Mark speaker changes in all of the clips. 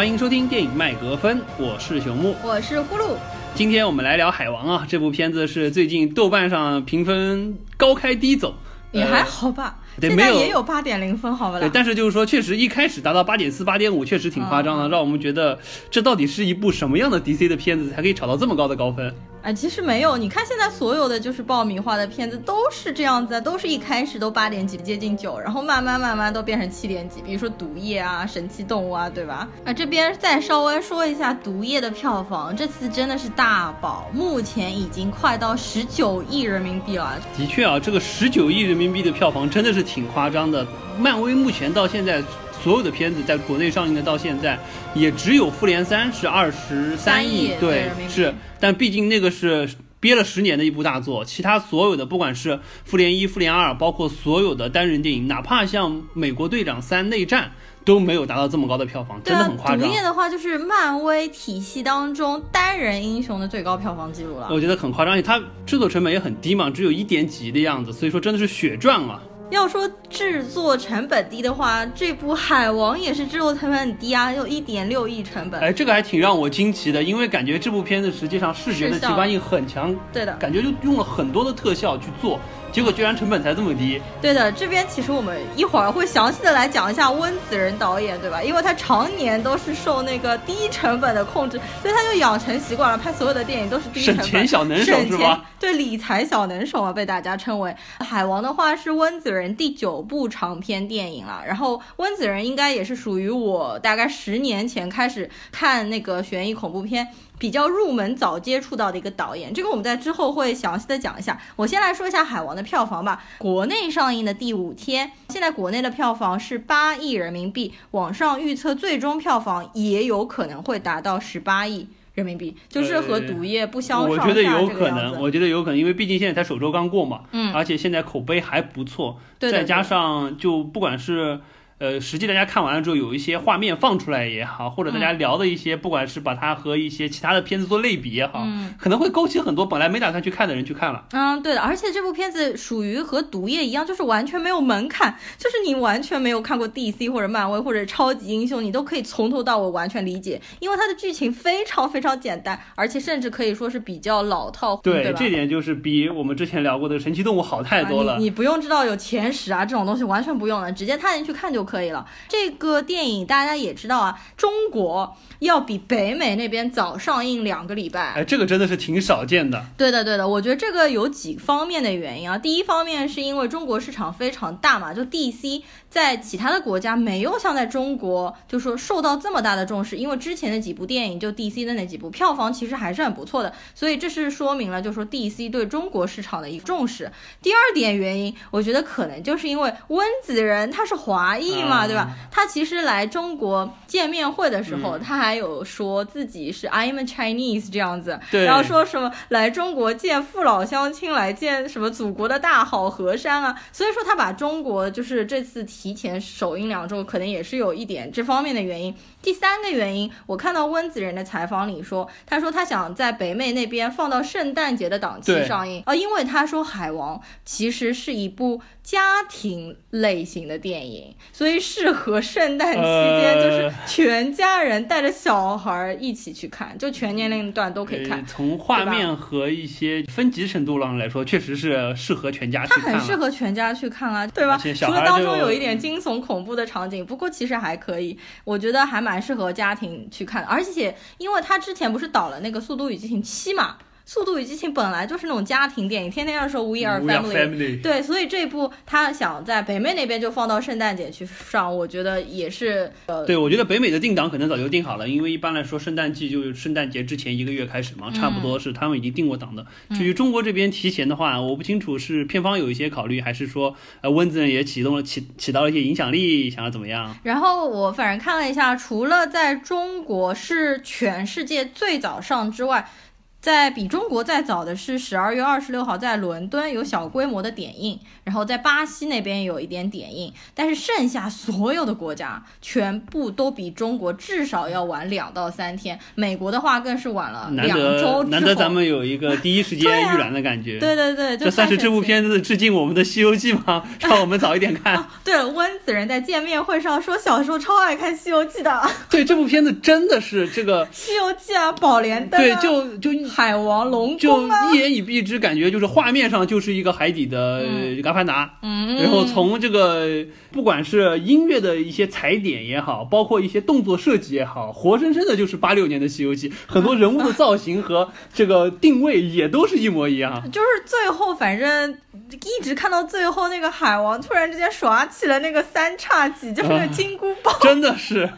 Speaker 1: 欢迎收听电影麦格芬，我是熊木，
Speaker 2: 我是呼噜。
Speaker 1: 今天我们来聊《海王》啊，这部片子是最近豆瓣上评分高开低走，
Speaker 2: 也还好吧。
Speaker 1: 对，没有
Speaker 2: 现在也有八点零分，好吧啦
Speaker 1: 对，？但是就是说，确实一开始达到八点四、八点五，确实挺夸张的，让我们觉得这到底是一部什么样的 DC 的片子才可以炒到这么高的高分？
Speaker 2: 哎，其实没有，你看现在所有的就是爆米花的片子都是这样子啊，都是一开始都八点几，接近九，然后慢慢慢慢都变成七点几，比如说《毒液》啊，《神奇动物》啊，对吧？啊，这边再稍微说一下《毒液》的票房，这次真的是大爆，目前已经快到十九亿人民币了。
Speaker 1: 的确啊，这个十九亿人民币的票房真的是挺夸张的。漫威目前到现在所有的片子在国内上映的到现在，也只有《复联三》是二十三
Speaker 2: 亿对
Speaker 1: 是，但毕竟那个是憋了十年的一部大作，其他所有的不管是《复联一》《复联二》，包括所有的单人电影，哪怕像《美国队长三：内战》。都没有达到这么高的票房，
Speaker 2: 啊
Speaker 1: 真的很，夸张。
Speaker 2: 毒液的话就是漫威体系当中单人英雄的最高票房记录了。
Speaker 1: 我觉得很夸张，而且它制作成本也很低嘛，只有一点几亿的样子，所以说真的是血赚啊。
Speaker 2: 要说制作成本低的话，这部《海王》也是制作成本很低啊，有一点六亿成本。
Speaker 1: 哎，这个还挺让我惊奇的，因为感觉这部片子实际上视觉的
Speaker 2: 视效
Speaker 1: 奇观性很强，
Speaker 2: 对的，
Speaker 1: 感觉就用了很多的特效去做，结果居然成本才这么低。
Speaker 2: 对的。这边其实我们一会儿会详细的来讲一下温子仁导演，对吧？因为他常年都是受那个低成本的控制，所以他就养成习惯了，拍所有的电影都是低成本。
Speaker 1: 省钱小能手是吧？
Speaker 2: 对，理财小能手啊，被大家称为。海王的话是温子仁第九部长篇电影了，然后温子仁应该也是属于我大概十年前开始看那个悬疑恐怖片。比较入门早接触到的一个导演，这个我们在之后会详细的讲一下。我先来说一下《海王》的票房吧。国内上映的第五天，现在国内的票房是八亿人民币，网上预测最终票房也有可能会达到十八亿人民币，就是和《毒液》不相上下
Speaker 1: 我觉得有可能，我觉得有可能，因为毕竟现在才首周刚过嘛，
Speaker 2: 嗯
Speaker 1: 而且现在口碑还不错，再加上就不管是。呃，实际大家看完了之后，有一些画面放出来也好，或者大家聊的一些，不管是把它和一些其他的片子做类比也好，
Speaker 2: 嗯
Speaker 1: 可能会勾起很多本来没打算去看的人去看了。
Speaker 2: 嗯，对的，而且这部片子属于和《毒液》一样，就是完全没有门槛，就是你完全没有看过 DC 或者漫威或者超级英雄，你都可以从头到尾完全理解，因为它的剧情非常非常简单，而且甚至可以说是比较老套，对吧？
Speaker 1: 这点就是比我们之前聊过的神奇动物好太多了。
Speaker 2: 啊、你你不用知道有前十啊这种东西，完全不用了，直接踏进去看就可以了。这个电影大家也知道啊，中国要比北美那边早上映两个礼拜。
Speaker 1: 哎，这个真的是挺少见的。
Speaker 2: 对的，对的，我觉得这个有几方面的原因啊。第一方面是因为中国市场非常大嘛，就 DC 在其他的国家没有像在中国就说受到这么大的重视，因为之前的几部电影就 DC 的那几部票房其实还是很不错的，所以这是说明了就说 DC 对中国市场的一个重视。第二点原因，我觉得可能就是因为温子仁他是华裔嘛，
Speaker 1: 啊
Speaker 2: 对吧？他其实来中国见面会的时候，
Speaker 1: 嗯
Speaker 2: 他还有说自己是 I'm a Chinese 这样子，
Speaker 1: 对
Speaker 2: 然后说什么来中国见父老乡亲，来见什么祖国的大好河山啊。所以说他把中国就是这次提前首映两周，可能也是有一点这方面的原因。第三个原因，我看到温子仁的采访里说，他说他想在北美那边放到圣诞节的档期上映啊，因为他说《海王》其实是一部家庭类型的电影，所以适合圣诞期间
Speaker 1: 呃
Speaker 2: 就是全家人带着小孩儿一起去看，就全年龄段都可以看
Speaker 1: 呃。从画面和一些分级程度上来说，确实是适合全家去看了。
Speaker 2: 它很适合全家去看啊，对吧？除了当中有一点惊悚恐怖的场景，不过其实还可以，我觉得还蛮适合家庭去看的。而且因为他之前不是导了那个《速度与激情七》嘛，《速度与激情》本来就是那种家庭电影，天天要说 We are family。
Speaker 1: family。
Speaker 2: 对，所以这部他想在北美那边就放到圣诞节去上，我觉得也是呃，
Speaker 1: 对，我觉得北美的定档可能早就定好了，因为一般来说圣诞季就是圣诞节之前一个月开始嘛，差不多是他们已经定过档的。至于中国这边提前的话，我不清楚是片方有一些考虑，还是说呃温子仁也启动了起起到了一些影响力，想要怎么样？
Speaker 2: 然后我反正看了一下，除了在中国是全世界最早上之外，在比中国再早的是十二月二十六号，在伦敦有小规模的点映，然后在巴西那边有一点点映，但是剩下所有的国家全部都比中国至少要晚两到三天。美国的话更是晚了两周之后。
Speaker 1: 得难得咱们有一个第一时间预览的感觉。
Speaker 2: 对对对，就
Speaker 1: 这算是这部片子致敬我们的《西游记》吗？让我们早一点看。
Speaker 2: 对了，温子仁在见面会上说，小时候超爱看《西游记》的，《
Speaker 1: 对，这部片子真的是这个，
Speaker 2: 西游记》啊，宝莲灯、啊，
Speaker 1: 对，就就
Speaker 2: 海王龙
Speaker 1: 就
Speaker 2: 宫啊，
Speaker 1: 一言以蔽之，感觉就是画面上就是一个海底的
Speaker 2: 嗯《
Speaker 1: 阿凡达》，
Speaker 2: 嗯，
Speaker 1: 然后从这个不管是音乐的一些踩点也好，包括一些动作设计也好，活生生的就是八六年的《西游记》，很多人物的造型和这个定位也都是一模一样。
Speaker 2: 就是最后，反正一直看到最后，那个海王突然之间耍起了那个三叉戟，就是那个金箍棒。
Speaker 1: 真的是，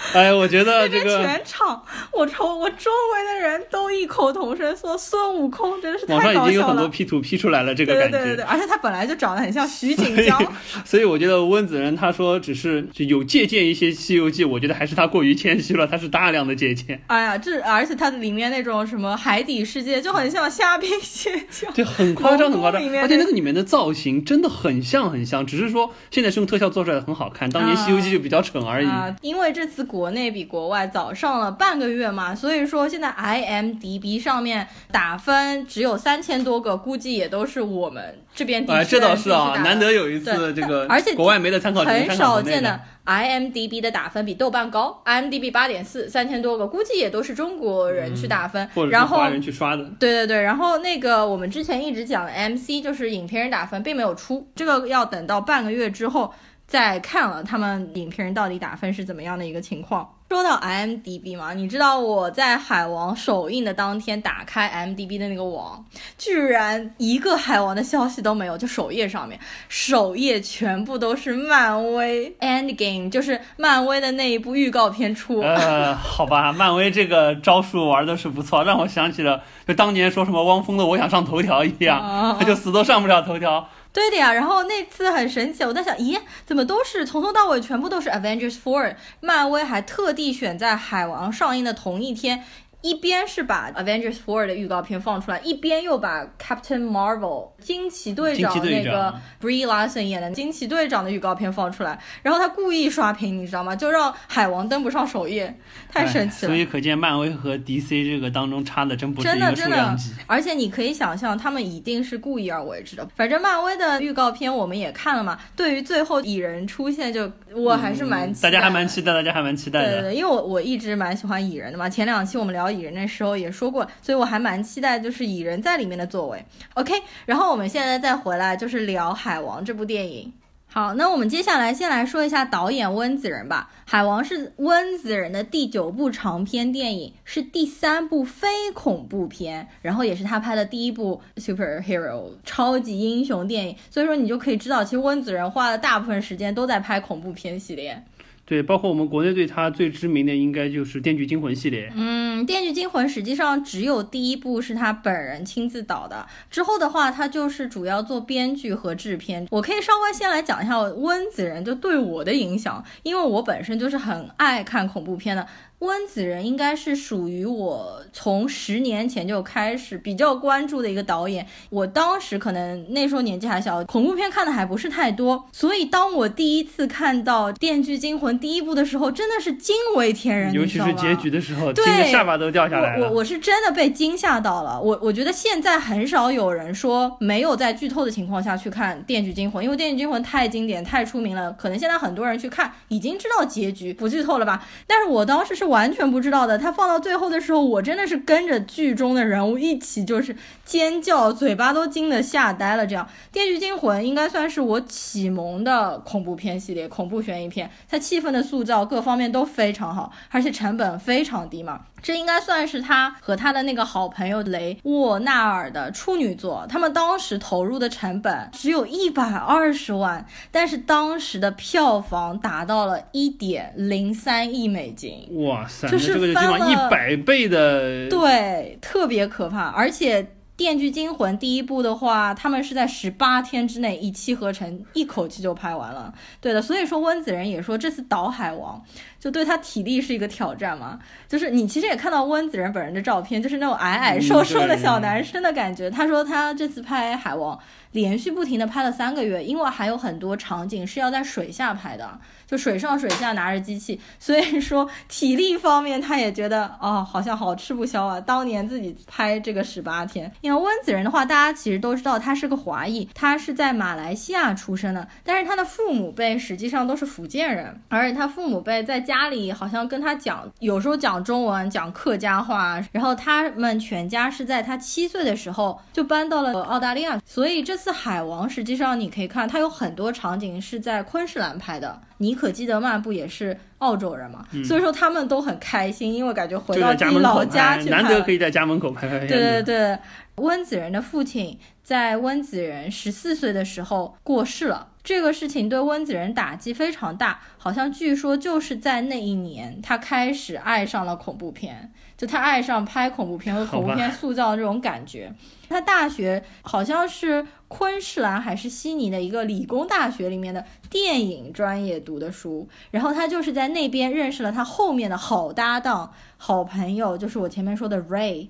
Speaker 1: 哎，我觉得这个
Speaker 2: 全场，我周我周围的人都异口同声说孙悟空真的是
Speaker 1: 网上
Speaker 2: 太搞笑
Speaker 1: 已经有很多
Speaker 2: 了。
Speaker 1: P 图 P 出来了，这个感觉。
Speaker 2: 对对对对对，而且他本来就长得很像徐锦江，，
Speaker 1: 所以我觉得温子仁他说只是就有借鉴一些《西游记》，我觉得还是他过于谦虚了，他是大量的借鉴，
Speaker 2: 哎呀，这而且它里面那种什么海底世界就很像虾兵蟹将。
Speaker 1: 对，很夸张，很夸张而且
Speaker 2: 那
Speaker 1: 那个里面的造型真的很像很像，只是说现在是用特效做出来的很好看，当年《西游记》就比较蠢而已。
Speaker 2: 啊，因为这次国内比国外早上了半个月嘛，所以说现在 IMDB 上面打分只有三千多个，估计也都是我们这边地
Speaker 1: 哎，
Speaker 2: 区
Speaker 1: 这倒是啊，难得有一次
Speaker 2: 对
Speaker 1: 这个，
Speaker 2: 而且
Speaker 1: 国外没得参考，
Speaker 2: 很少见的。IMDB 的打分比豆瓣高，IMDB 八点四，三千多个，估计也都是中国人去打分。
Speaker 1: 嗯或者是
Speaker 2: 然后
Speaker 1: 华人去刷的。
Speaker 2: 对对对，然后那个我们之前一直讲的 MC 就是影评人打分，并没有出，这个要等到半个月之后再看了他们影评人到底打分是怎么样的一个情况。说到 IMDB 嘛，你知道我在海王首映的当天打开 IMDB 的那个网，居然一个海王的消息都没有，就首页上面，首页全部都是漫威 Endgame，就是漫威的那一部预告片出。
Speaker 1: 呃，好吧，漫威这个招数玩的是不错，让我想起了就当年说什么汪峰的《我想上头条》一样，
Speaker 2: 啊
Speaker 1: 他就死都上不了头条。
Speaker 2: 对的呀，然后那次很神奇，我在想，咦，怎么都是从头到尾全部都是 Avengers Four？漫威还特地选在海王上映的同一天，一边是把 Avengers Four 的预告片放出来，一边又把 Captain Marvel 惊奇队长那个 Brie Larson 演的惊奇队长的预告片放出来，然后他故意刷屏，你知道吗？就让海王登不上首页，太神奇了
Speaker 1: 哎所。以可见漫威和 DC 这个当中差的真不是一个数
Speaker 2: 真的真的
Speaker 1: 量级。，
Speaker 2: 而且你可以想象，他们一定是故意而为之的。反正漫威的预告片我们也看了嘛，对于最后蚁人出现就，我还是蛮期待、
Speaker 1: 嗯大家还蛮期待，大家还蛮期待的。
Speaker 2: 对对对，因为我我一直蛮喜欢蚁人的嘛，前两期我们聊蚁人的时候也说过，所以我还蛮期待就是蚁人在里面的作为。OK，然后我们现在再回来就是聊《海王》这部电影。好，那我们接下来先来说一下导演温子仁吧。《海王》是温子仁的第九部长篇电影，是第三部非恐怖片，然后也是他拍的第一部 superhero 超级英雄电影。所以说你就可以知道，其实温子仁花了大部分时间都在拍恐怖片系列。
Speaker 1: 对，包括我们国内对他最知名的应该就是《电锯惊魂》系列。
Speaker 2: 嗯，《电锯惊魂》实际上只有第一部是他本人亲自导的，之后的话他就是主要做编剧和制片。我可以稍微先来讲一下温子仁就对我的影响，因为我本身就是很爱看恐怖片的。温子仁应该是属于我从十年前就开始比较关注的一个导演。我当时可能那时候年纪还小，恐怖片看的还不是太多，所以当我第一次看到《电锯惊魂》第一部的时候，真的是惊为天人，
Speaker 1: 尤其是结局的时候，
Speaker 2: 对
Speaker 1: 惊得下巴都掉下来了。
Speaker 2: 我我我是真的被惊吓到了。我我觉得现在很少有人说没有在剧透的情况下去看《电锯惊魂》，因为《电锯惊魂》太经典、太出名了，可能现在很多人去看已经知道结局，不剧透了吧？但是我当时是完全不知道的。他放到最后的时候，我真的是跟着剧中的人物一起就是尖叫，嘴巴都惊得吓呆了。这样，《电锯惊魂》应该算是我启蒙的恐怖片系列，恐怖悬疑片，它气氛的塑造各方面都非常好，而且成本非常低嘛。这应该算是他和他的那个好朋友雷沃纳尔的处女作。他们当时投入的成本只有一百二十万，但是当时的票房达到了一点零三亿美金。
Speaker 1: 哇塞，
Speaker 2: 就是翻了
Speaker 1: 一百倍的。
Speaker 2: 对，特别可怕，而且。电锯惊魂》第一部的话，他们是在十八天之内一气呵成，一口气就拍完了。对的，所以说温子仁也说这次导《海王》就对他体力是一个挑战嘛。就是你其实也看到温子仁本人的照片，就是那种矮矮瘦瘦的小男生的感觉。他说他这次拍《海王》。连续不停的拍了三个月，因为还有很多场景是要在水下拍的，就水上水下拿着机器，所以说体力方面他也觉得哦，好像好吃不消啊。当年自己拍这个十八天，因为温子仁的话，大家其实都知道他是个华裔，他是在马来西亚出生的，但是他的父母辈实际上都是福建人，而且他父母辈在家里好像跟他讲，有时候讲中文，讲客家话，然后他们全家是在他七岁的时候就搬到了澳大利亚，所以这。次海王实际上你可以看，它有很多场景是在昆士兰拍的。尼可基德曼不也是澳洲人嘛？所以说他们都很开心，因为感觉回到自己老家去
Speaker 1: 难得可以在家门口拍拍片。
Speaker 2: 对对对，温子仁的父亲在温子仁十四岁的时候过世了。这个事情对温子仁打击非常大，好像据说就是在那一年，他开始爱上了恐怖片，就他爱上拍恐怖片和恐怖片塑造的这种感觉。他大学好像是昆士兰还是悉尼的一个理工大学里面的电影专业读的书，然后他就是在那边认识了他后面的好搭档、好朋友，就是我前面说的 Ray，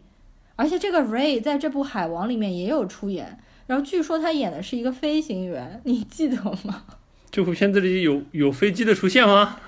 Speaker 2: 而且这个 Ray 在这部《海王》里面也有出演。然后据说他演的是一个飞行员，你记得吗？
Speaker 1: 这部片子里有有飞机的出现吗？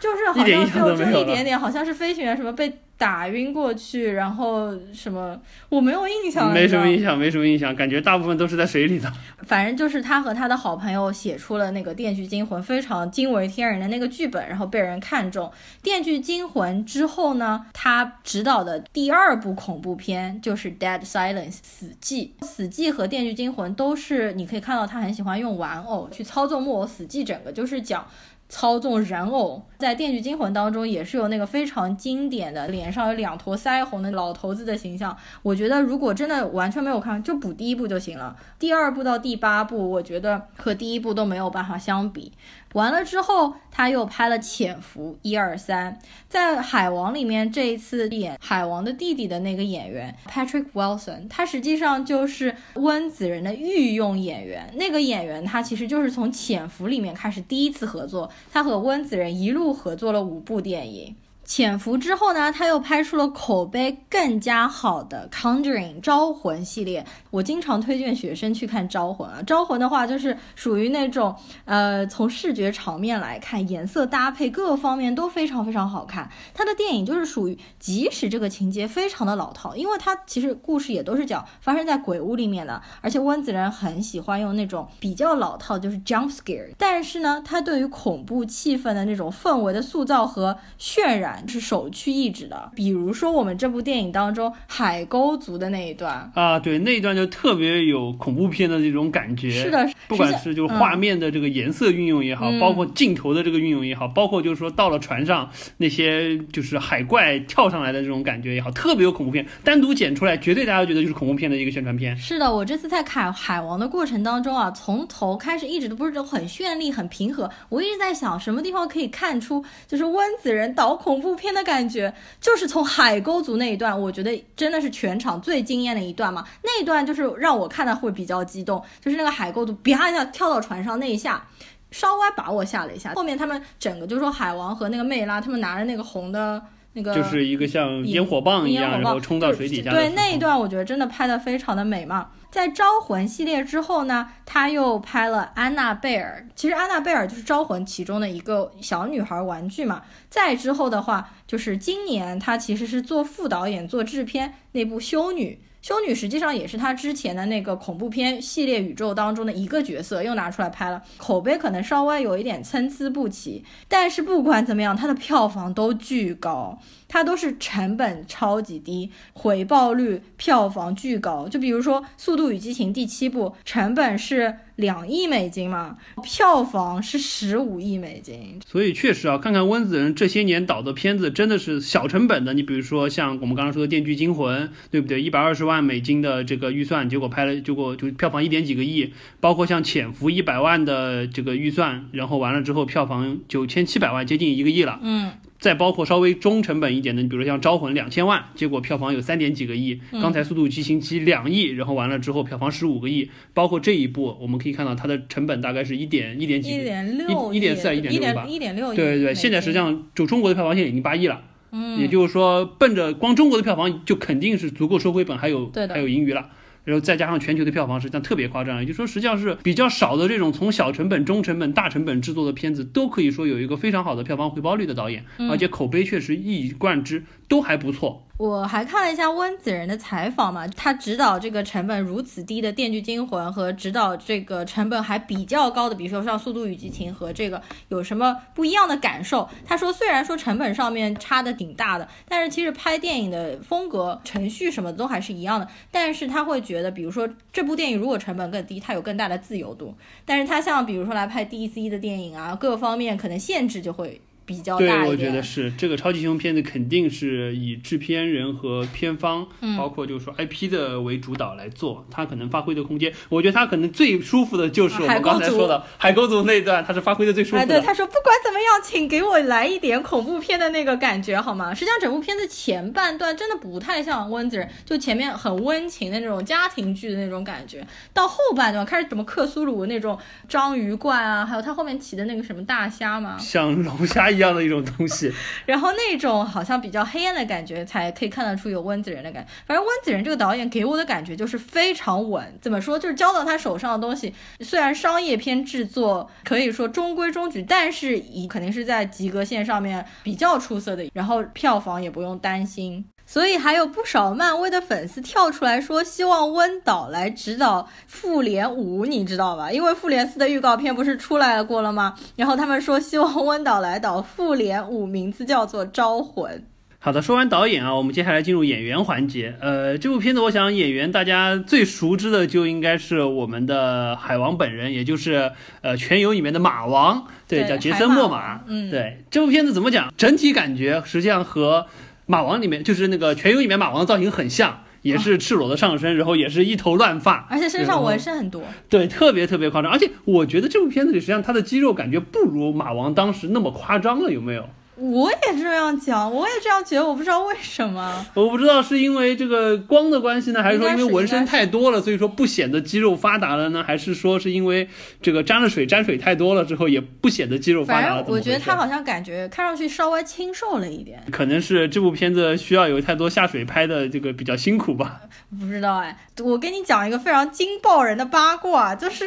Speaker 2: 就是好像就这一点点，好像是飞行员什么被。打晕过去，然后什么我没有印象，
Speaker 1: 没什么印象，没什么印象，感觉大部分都是在水里的。
Speaker 2: 反正就是他和他的好朋友写出了那个《电锯惊魂》，非常惊为天人的那个剧本，然后被人看中。《电锯惊魂》之后呢，他执导的第二部恐怖片就是《Dead Silence》死寂。死寂和《电锯惊魂》都是你可以看到他很喜欢用玩偶去操纵木偶。死寂整个就是讲。操纵人偶，在《电锯惊魂》当中也是有那个非常经典的脸上有两坨腮红的老头子的形象。我觉得如果真的完全没有看，就补第一部就行了。第二部到第八部，我觉得和第一部都没有办法相比。完了之后，他又拍了《潜伏》一二三，在《海王》里面，这一次演海王的弟弟的那个演员 Patrick Wilson，他实际上就是温子仁的御用演员。那个演员他其实就是从《潜伏》里面开始第一次合作，他和温子仁一路合作了五部电影。潜伏之后呢，他又拍出了口碑更加好的《Conjuring》招魂系列。我经常推荐学生去看《招魂》啊，《招魂》的话就是属于那种，呃，从视觉场面来看，颜色搭配各个方面都非常非常好看。他的电影就是属于，即使这个情节非常的老套，因为他其实故事也都是讲发生在鬼屋里面的，而且温子仁很喜欢用那种比较老套，就是 jump scare。但是呢，他对于恐怖气氛的那种氛围的塑造和渲染。是首屈一指的，比如说我们这部电影当中海沟族的那一段
Speaker 1: 啊，对，那一段就特别有恐怖片的这种感觉。
Speaker 2: 是的，
Speaker 1: 不管是就画面的这个颜色运用也好，包括镜头的这个运用也好，包括就是说到了船上那些就是海怪跳上来的这种感觉也好，特别有恐怖片。单独剪出来，绝对大家觉得就是恐怖片的一个宣传片。
Speaker 2: 是的，我这次在看海王的过程当中啊，从头开始一直都不是很绚丽、很平和，我一直在想什么地方可以看出就是温子仁导恐。怖片的感觉就是从海沟族那一段，我觉得真的是全场最惊艳的一段嘛。那一段就是让我看的会比较激动，就是那个海沟族啪一下跳到船上那一下，稍微把我吓了一下。后面他们整个就说海王和那个魅拉他们拿着那个红的那个，
Speaker 1: 就是一个像烟火棒一样，然后冲到水底下。
Speaker 2: 对那一段，我觉得真的拍的非常的美嘛。在《招魂》系列之后呢，他又拍了《安娜贝尔》。其实《安娜贝尔》就是《招魂》其中的一个小女孩玩具嘛。再之后的话，就是今年他其实是做副导演、做制片那部《修女》。修女实际上也是他之前的那个恐怖片系列宇宙当中的一个角色，又拿出来拍了。口碑可能稍微有一点参差不齐，但是不管怎么样，它的票房都巨高。它都是成本超级低，回报率、票房巨高。就比如说《速度与激情》第七部，成本是两亿美金嘛，票房是十五亿美金。
Speaker 1: 所以确实啊，看看温子仁这些年导的片子，真的是小成本的。你比如说像我们刚刚说的《电锯惊魂》，对不对？一百二十万美金的这个预算，结果拍了，结果就票房一点几个亿。包括像《潜伏》一百万的这个预算，然后完了之后票房九千七百万，接近一个亿了。
Speaker 2: 嗯。
Speaker 1: 再包括稍微中成本一点的，你比如说像《招魂》两千万，结果票房有三点几个亿；刚才《速度与激情七》两亿，然后完了之后票房十五个亿。包括这一部，我们可以看到它的成本大概是一点一点几，
Speaker 2: 一点六，
Speaker 1: 一点四还是
Speaker 2: 一
Speaker 1: 点六吧？
Speaker 2: 一点六。
Speaker 1: 对对对，现在实际上就中国的票房现在已经八亿了。嗯，也就是说，奔着光中国的票房就肯定是足够收回本，还有还有盈余了。然后再加上全球的票房，实际上特别夸张。也就是说，实际上是比较少的这种从小成本、中成本、大成本制作的片子，都可以说有一个非常好的票房回报率的导演，而且口碑确实一以贯之，都还不错。
Speaker 2: 我还看了一下温子仁的采访嘛，他指导这个成本如此低的《电锯惊魂》和指导这个成本还比较高的，比如说像《速度与激情》和这个有什么不一样的感受？他说，虽然说成本上面差的挺大的，但是其实拍电影的风格、程序什么都还是一样的。但是他会觉得，比如说这部电影如果成本更低，它有更大的自由度。但是他像比如说来拍 DC 的电影啊，各方面可能限制就会。比较
Speaker 1: 对，我觉得是这个超级英雄片子肯定是以制片人和片方，包括就是说 IP 的为主导来做，他可能发挥的空间，我觉得他可能最舒服的就是我们刚才说的海沟族那段，他是发挥的最舒服的。
Speaker 2: 哎，对，他说不管怎么样，请给我来一点恐怖片的那个感觉好吗？实际上整部片子前半段真的不太像温子仁，就前面很温情的那种家庭剧的那种感觉，到后半段开始什么克苏鲁那种章鱼怪啊，还有他后面骑的那个什么大虾嘛，
Speaker 1: 像龙虾。一样的一种东西，
Speaker 2: 然后那种好像比较黑暗的感觉，才可以看得出有温子仁的感觉。反正温子仁这个导演给我的感觉就是非常稳，怎么说？就是交到他手上的东西，虽然商业片制作可以说中规中矩，但是以肯定是在及格线上面比较出色的，然后票房也不用担心。所以还有不少漫威的粉丝跳出来说，希望温导来指导《复联五》，你知道吧？因为《复联四》的预告片不是出来过了吗？然后他们说希望温导来导《复联五》，名字叫做《招魂》。
Speaker 1: 好的，说完导演啊，我们接下来进入演员环节。呃，这部片子我想演员大家最熟知的就应该是我们的海王本人，也就是呃《全游》里面的马王，对，叫杰森·莫玛。
Speaker 2: 嗯，
Speaker 1: 对，这部片子怎么讲？整体感觉实际上和。马王里面就是那个《全游》里面马王的造型很像，也是赤裸的上身，然后也是一头乱发，
Speaker 2: 而且身上纹身很多，
Speaker 1: 对，特别特别夸张。而且我觉得这部片子里实际上他的肌肉感觉不如马王当时那么夸张了，有没有？
Speaker 2: 我也这样讲，我也这样觉得，我不知道为什么。
Speaker 1: 我不知道是因为这个光的关系呢，还是说因为纹身太多了，所以说不显得肌肉发达了呢？还是说是因为这个沾了水，沾水太多了之后也不显得肌肉发达了？
Speaker 2: 我觉得他好像感觉看上去稍微清瘦了一点。
Speaker 1: 可能是这部片子需要有太多下水拍的，这个比较辛苦吧？
Speaker 2: 不知道哎，我跟你讲一个非常惊爆人的八卦，就是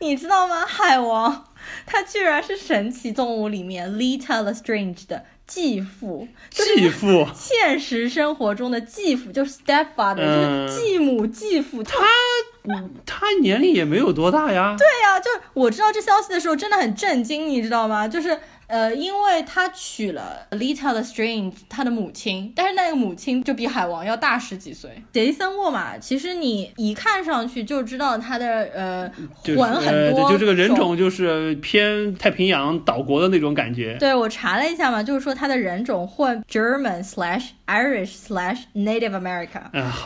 Speaker 2: 你知道吗？海王。他居然是神奇动物里面 Little Strange 的继父，
Speaker 1: 继父，
Speaker 2: 现实生活中的继父就是 stepfather，就是继母继父。
Speaker 1: 他，他年龄也没有多大呀。
Speaker 2: 对呀，就我知道这消息的时候真的很震惊，你知道吗？就是。呃，因为他娶了 Lita the Strange，他的母亲，但是那个母亲就比海王要大十几岁。杰森沃玛，其实你一看上去就知道他的呃魂很
Speaker 1: 多，就这个人种就是偏太平洋岛国的那种感觉。
Speaker 2: 对我查了一下嘛，就是说他的人种混 German slash Irish slash Native America，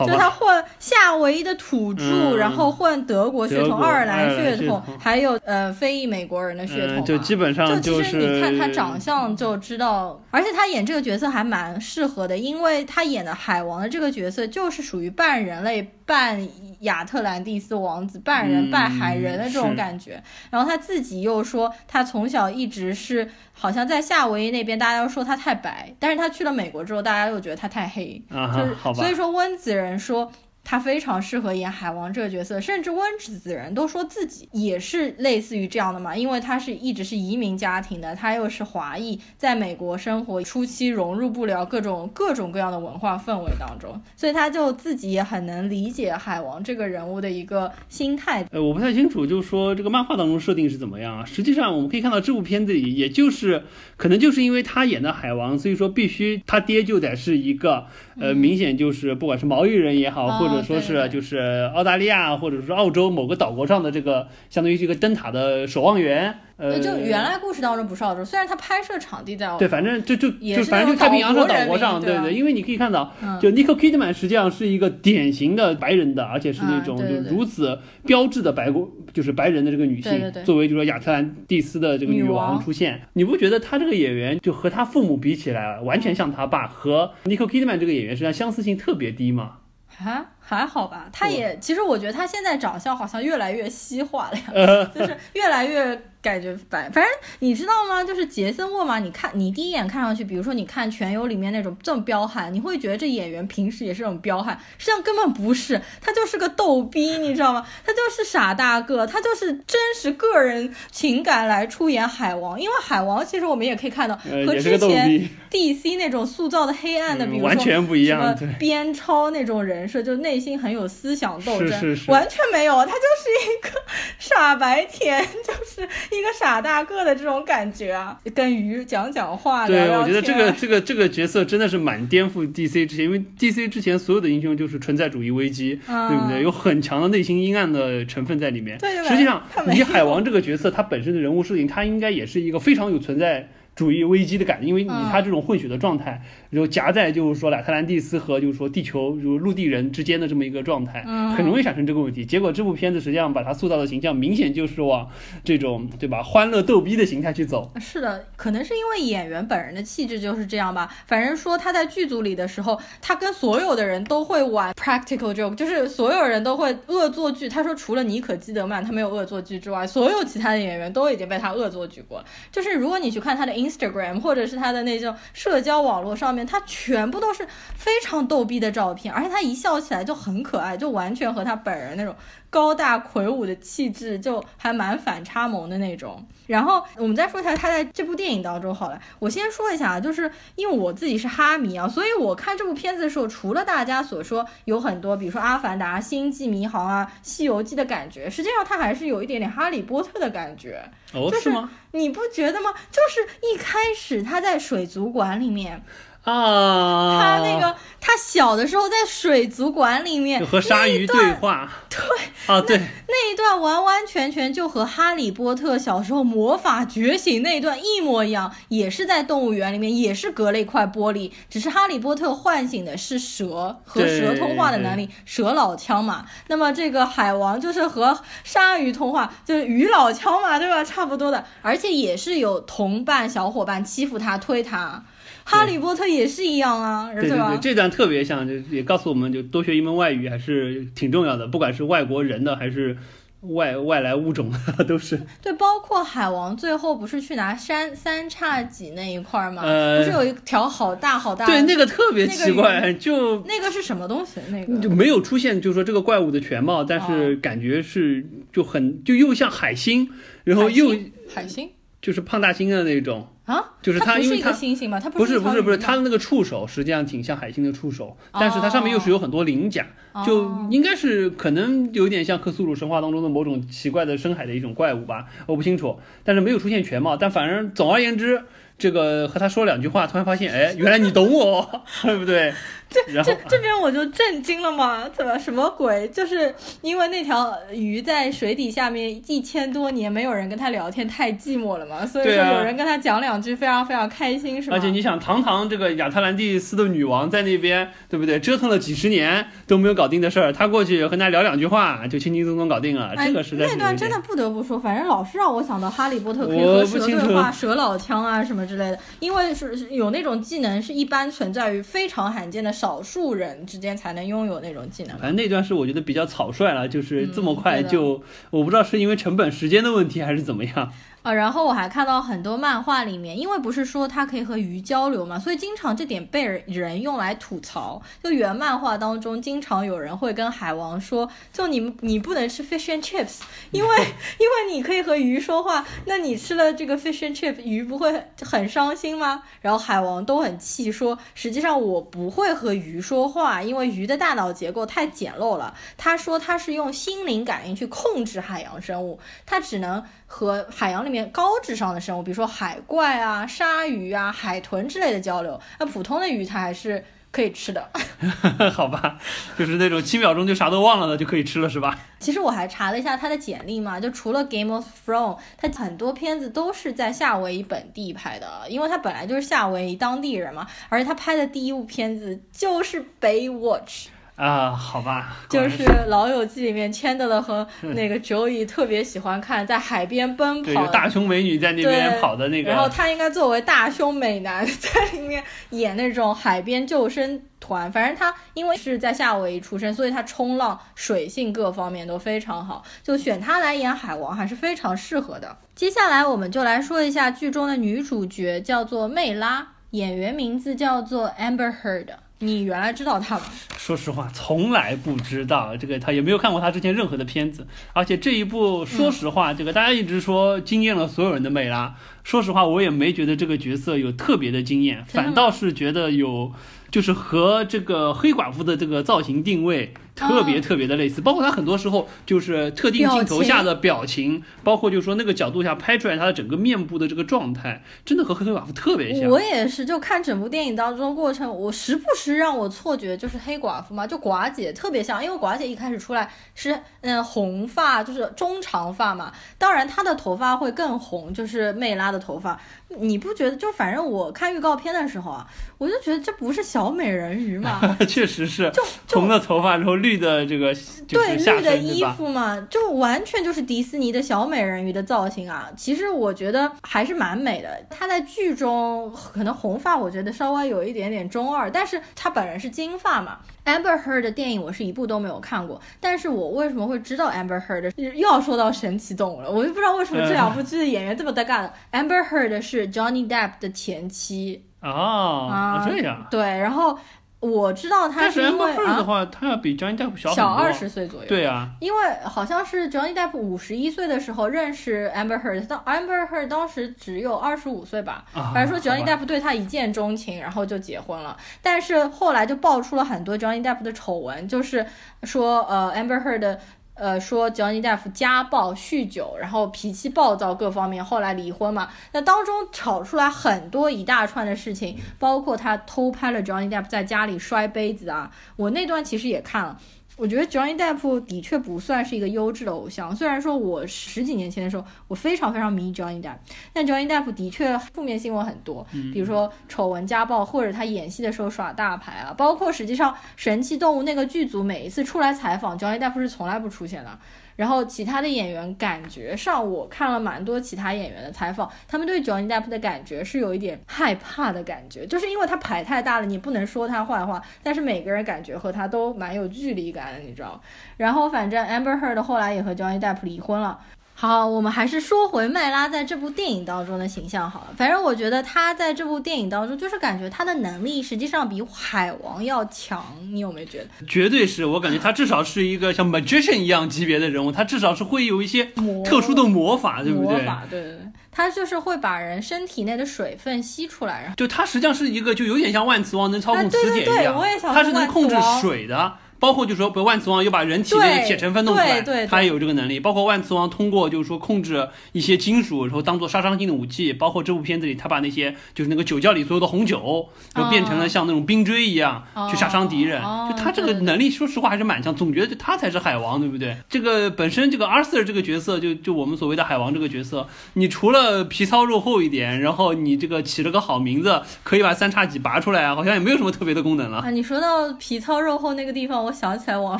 Speaker 2: 就他混夏威夷的土著，然后混德国血统、爱尔兰血统，还有呃非裔美国人的血统，
Speaker 1: 就基本上
Speaker 2: 就
Speaker 1: 是
Speaker 2: 你看。他长相就知道，而且他演这个角色还蛮适合的，因为他演的海王的这个角色就是属于半人类、半亚特兰蒂斯王子、半人半海人的这种感觉。然后他自己又说，他从小一直是好像在夏威夷那边，大家都说他太白，但是他去了美国之后，大家又觉得他太黑，就是所以说温子仁说。他非常适合演海王这个角色，甚至温子仁都说自己也是类似于这样的嘛，因为他是一直是移民家庭的，他又是华裔，在美国生活初期融入不了各种各种各样的文化氛围当中，所以他就自己也很能理解海王这个人物的一个心态。
Speaker 1: 呃，我不太清楚，就是说这个漫画当中设定是怎么样啊？实际上我们可以看到这部片子里，也就是可能就是因为他演的海王，所以说必须他爹就得是一个呃明显就是不管是毛衣人也好，或者者说是就是澳大利亚或者是澳洲某个岛国上的这个相当于这个灯塔的守望员。呃，
Speaker 2: 就原来故事当中不是澳洲，虽然它拍摄场地在澳洲，
Speaker 1: 对，反正就就就反正就太平洋上岛国上，对对，因为你可以看到，就 Nicole Kidman 实际上是一个典型的白人的，而且是那种就如此标志的白国，就是白人的这个女性，作为就说亚特兰蒂斯的这个女王。出现，你不觉得她这个演员就和她父母比起来，完全像她爸，和 Nicole Kidman 这个演员实际上相似性特别低吗？
Speaker 2: 啊，还好吧，他也其实我觉得他现在长相好像越来越西化了呀，就是越来越。感觉反，反正你知道吗？就是杰森沃玛，你看你第一眼看上去，比如说你看《全游》里面那种这么彪悍，你会觉得这演员平时也是这种彪悍，实际上根本不是，他就是个逗逼，你知道吗？他就是傻大个，他就是真实个人情感来出演海王，因为海王其实我们也可以看到和之前 DC 那种塑造的黑暗的，比如说
Speaker 1: 完全不一样，
Speaker 2: 边超那种人设，就内心很有思想斗争，
Speaker 1: 是是
Speaker 2: 完全没有，他就是一个傻白甜，就是。一个傻大个的这种感觉啊，跟鱼讲讲话。
Speaker 1: 对，我觉得这个这个这个角色真的是蛮颠覆 DC 之前，因为 DC 之前所有的英雄就是存在主义危机，对不对？有很强的内心阴暗的成分在里面。
Speaker 2: 对，
Speaker 1: 实际上以海王这个角色，他本身的人物设定，他应该也是一个非常有存在。主义危机的感觉，因为以他这种混血的状态，然后夹在就是说亚特兰蒂斯和就是说地球就陆地人之间的这么一个状态，很容易产生这个问题。结果这部片子实际上把他塑造的形象明显就是往这种对吧欢乐逗逼的形态去走。
Speaker 2: 是的，可能是因为演员本人的气质就是这样吧。反正说他在剧组里的时候，他跟所有的人都会玩 practical joke，就是所有人都会恶作剧。他说除了妮可基德曼他没有恶作剧之外，所有其他的演员都已经被他恶作剧过。就是如果你去看他的 Instagram 或者是他的那种社交网络上面，他全部都是非常逗逼的照片，而且他一笑起来就很可爱，就完全和他本人那种。高大魁梧的气质就还蛮反差萌的那种。然后我们再说一下他在这部电影当中好了。我先说一下啊，就是因为我自己是哈迷啊，所以我看这部片子的时候，除了大家所说有很多，比如说《阿凡达》《星际迷航》啊，《西游记》的感觉，实际上它还是有一点点《哈利波特》的感觉。
Speaker 1: 哦，
Speaker 2: 是
Speaker 1: 吗？
Speaker 2: 你不觉得吗？就是一开始他在水族馆里面。
Speaker 1: 啊，
Speaker 2: 他那个他小的时候在水族馆里面
Speaker 1: 和鲨鱼对话，
Speaker 2: 对
Speaker 1: 啊对，
Speaker 2: 那一段完完全全就和哈利波特小时候魔法觉醒那一段一模一样，也是在动物园里面，也是隔了一块玻璃，只是哈利波特唤醒的是蛇和蛇通话的能力，蛇老腔嘛。那么这个海王就是和鲨鱼通话，就是鱼老腔嘛，对吧？差不多的，而且也是有同伴小伙伴欺负他推他。哈利波特也是一样啊，
Speaker 1: 对对对，这段特别像，就也告诉我们就多学一门外语还是挺重要的，不管是外国人的还是外外来物种的 都是。
Speaker 2: 对，包括海王最后不是去拿山三叉戟那一块吗？呃，不是有一条好大好大？
Speaker 1: 对，那个特别奇怪，就
Speaker 2: 那个是什么东西？那个
Speaker 1: 就没有出现，就是说这个怪物的全貌，但是感觉是就很就又像海星，然后又
Speaker 2: 海星。
Speaker 1: 就是胖大星的那种
Speaker 2: 啊，
Speaker 1: 就是
Speaker 2: 它，
Speaker 1: 因为它
Speaker 2: 星星嘛，它
Speaker 1: 不是不是不是
Speaker 2: 它
Speaker 1: 的那个触手实际上挺像海星的触手，但是它上面又是有很多鳞甲，就应该是可能有点像克苏鲁神话当中的某种奇怪的深海的一种怪物吧，我不清楚，但是没有出现全貌，但反正总而言之。这个和他说两句话，突然发现，哎，原来你懂我，对不对？
Speaker 2: 这这这边我就震惊了嘛，怎么什么鬼？就是因为那条鱼在水底下面一千多年，没有人跟他聊天，太寂寞了嘛，所以说有人跟他讲两句，非常非常开心，是吧？
Speaker 1: 而且你想，堂堂这个亚特兰蒂斯的女王在那边，对不对？折腾了几十年都没有搞定的事儿，他过去和他聊两句话，就轻轻松松搞定了。这个实在
Speaker 2: 那段真的不得不说，反正老是让我想到哈利波特可以和蛇对话，蛇老枪啊什么。之类的，因为是有那种技能，是一般存在于非常罕见的少数人之间才能拥有那种技能。
Speaker 1: 反正那段是我觉得比较草率了，就是这么快就，我不知道是因为成本、时间的问题还是怎么样。
Speaker 2: 啊，然后我还看到很多漫画里面，因为不是说它可以和鱼交流嘛，所以经常这点被人用来吐槽。就原漫画当中，经常有人会跟海王说：“就你你不能吃 fish and chips，因为因为你可以和鱼说话，那你吃了这个 fish and chips，鱼不会很伤心吗？”然后海王都很气，说：“实际上我不会和鱼说话，因为鱼的大脑结构太简陋了。”他说他是用心灵感应去控制海洋生物，他只能。和海洋里面高智商的生物，比如说海怪啊、鲨鱼啊、海豚之类的交流，那普通的鱼它还是可以吃的。
Speaker 1: 好吧，就是那种七秒钟就啥都忘了的就可以吃了是吧？
Speaker 2: 其实我还查了一下他的简历嘛，就除了 Game of Thrones，他很多片子都是在夏威夷本地拍的，因为他本来就是夏威夷当地人嘛，而且他拍的第一部片子就是《Baywatch》。
Speaker 1: 啊，好吧，
Speaker 2: 就是《老友记》里面千德勒和那个 Joey 特别喜欢看在海边奔跑，
Speaker 1: 大胸美女在那边跑的那个。
Speaker 2: 然后他应该作为大胸美男在里面演那种海边救生团。反正他因为是在夏威夷出生，所以他冲浪水性各方面都非常好，就选他来演海王还是非常适合的。接下来我们就来说一下剧中的女主角，叫做魅拉，演员名字叫做 Amber Heard。你原来知道他吗？
Speaker 1: 说实话，从来不知道这个，他也没有看过他之前任何的片子。而且这一部，说实话，这个大家一直说惊艳了所有人的美拉。说实话，我也没觉得这个角色有特别的惊艳，反倒是觉得有，就是和这个黑寡妇的这个造型定位。特别特别的类似，包括他很多时候就是特定镜头下的表情，包括就是说那个角度下拍出来他的整个面部的这个状态，真的和黑寡妇特别像。
Speaker 2: 我也是，就看整部电影当中过程，我时不时让我错觉就是黑寡妇嘛，就寡姐特别像，因为寡姐一开始出来是嗯红发，就是中长发嘛，当然她的头发会更红，就是魅拉的头发。你不觉得？就反正我看预告片的时候啊，我就觉得这不是小美人鱼吗？
Speaker 1: 确实是，
Speaker 2: 就
Speaker 1: 红的头发，然后绿的这个
Speaker 2: 对绿的衣服嘛，就完全就是迪士尼的小美人鱼的造型啊。其实我觉得还是蛮美的。她在剧中可能红发，我觉得稍微有一点点中二，但是她本人是金发嘛。Amber Heard 的电影我是一部都没有看过，但是我为什么会知道 Amber Heard？又要说到神奇动物了，我就不知道为什么这两部剧的演员这么带干。Amber Heard 是 Johnny Depp 的前妻
Speaker 1: 哦，这样
Speaker 2: 对，然后。我知道他是因为
Speaker 1: 啊，的话，他要比 Johnny Depp 小
Speaker 2: 小二十岁左右。
Speaker 1: 对啊，
Speaker 2: 因为好像是 Johnny Depp 五十一岁的时候认识 Amber Heard，当 Amber Heard 当时只有二十五岁吧。反正说 Johnny Depp 对他一见钟情，然后就结婚了。但是后来就爆出了很多 Johnny Depp 的丑闻，就是说呃 Amber Heard。呃，说 Johnny Depp 家暴、酗酒，然后脾气暴躁，各方面，后来离婚嘛。那当中吵出来很多一大串的事情，包括他偷拍了 Johnny Depp 在家里摔杯子啊。我那段其实也看了。我觉得 Johnny Depp 的确不算是一个优质的偶像，虽然说我十几年前的时候我非常非常迷 Johnny Depp，但 Johnny Depp 的确负面新闻很多，比如说丑闻、家暴，或者他演戏的时候耍大牌啊，包括实际上神奇动物那个剧组每一次出来采访 Johnny Depp 是从来不出现的。然后其他的演员感觉上，我看了蛮多其他演员的采访，他们对 Johnny Depp 的感觉是有一点害怕的感觉，就是因为他牌太大了，你不能说他坏话，但是每个人感觉和他都蛮有距离感的，你知道。然后反正 Amber Heard 后来也和 Johnny Depp 离婚了。好，我们还是说回麦拉在这部电影当中的形象好了。反正我觉得他在这部电影当中，就是感觉他的能力实际上比海王要强。你有没有觉得？
Speaker 1: 绝对是我感觉他至少是一个像 magician 一样级别的人物，他至少是会有一些特殊的魔法，对不对？
Speaker 2: 魔法，对对对，他就是会把人身体内的水分吸出来，然后
Speaker 1: 就他实际上是一个就有点像万磁王能操控磁铁
Speaker 2: 一样，
Speaker 1: 他是能控制水的。包括就是说，比如万磁王又把人体内的铁成分弄出来，他也有这个能力。包括万磁王通过就是说控制一些金属，然后当做杀伤性的武器。包括这部片子里，他把那些就是那个酒窖里所有的红酒，就变成了像那种冰锥一样去杀伤敌人。就他这个能力，说实话还是蛮强。总觉得他才是海王，对不对？这个本身这个 Arthur 这个角色，就就我们所谓的海王这个角色，你除了皮糙肉厚一点，然后你这个起了个好名字，可以把三叉戟拔出来啊，好像也没有什么特别的功能了。
Speaker 2: 啊，你说到皮糙肉厚那个地方，我。想起来，网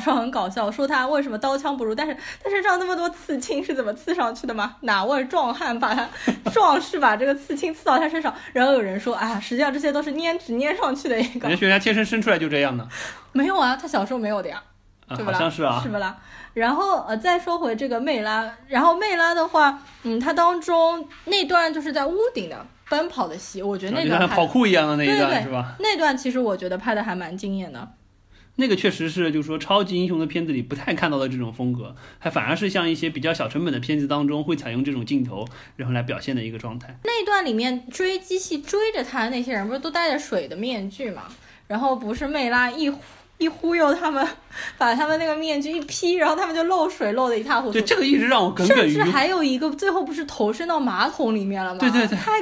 Speaker 2: 上很搞笑，说他为什么刀枪不入，但是他身上那么多刺青是怎么刺上去的吗？哪位壮汉把他壮士把这个刺青刺到他身上？然后有人说，啊，实际上这些都是粘纸粘上去的一个。
Speaker 1: 人学家天生生出来就这样的？
Speaker 2: 没有啊，他小时候没有的呀，对
Speaker 1: 好像是啊，
Speaker 2: 是不啦？然后呃，再说回这个魅拉，然后魅拉的话，嗯，它当中那段就是在屋顶的奔跑的戏，我觉得那段
Speaker 1: 跑酷一样的那一
Speaker 2: 段
Speaker 1: 是吧？
Speaker 2: 那段其实我觉得拍的还蛮惊艳的。
Speaker 1: 那个确实是，就是说超级英雄的片子里不太看到的这种风格，还反而是像一些比较小成本的片子当中会采用这种镜头，然后来表现的一个状态。
Speaker 2: 那段里面追机器追着他的那些人，不是都戴着水的面具嘛？然后不是魅拉一一忽悠他们，把他们那个面具一披，然后他们就漏水漏的一塌糊涂。
Speaker 1: 对，这个一直让我耿耿于怀。
Speaker 2: 甚至还有一个最后不是投身到马桶里面了吗？
Speaker 1: 对对对，
Speaker 2: 太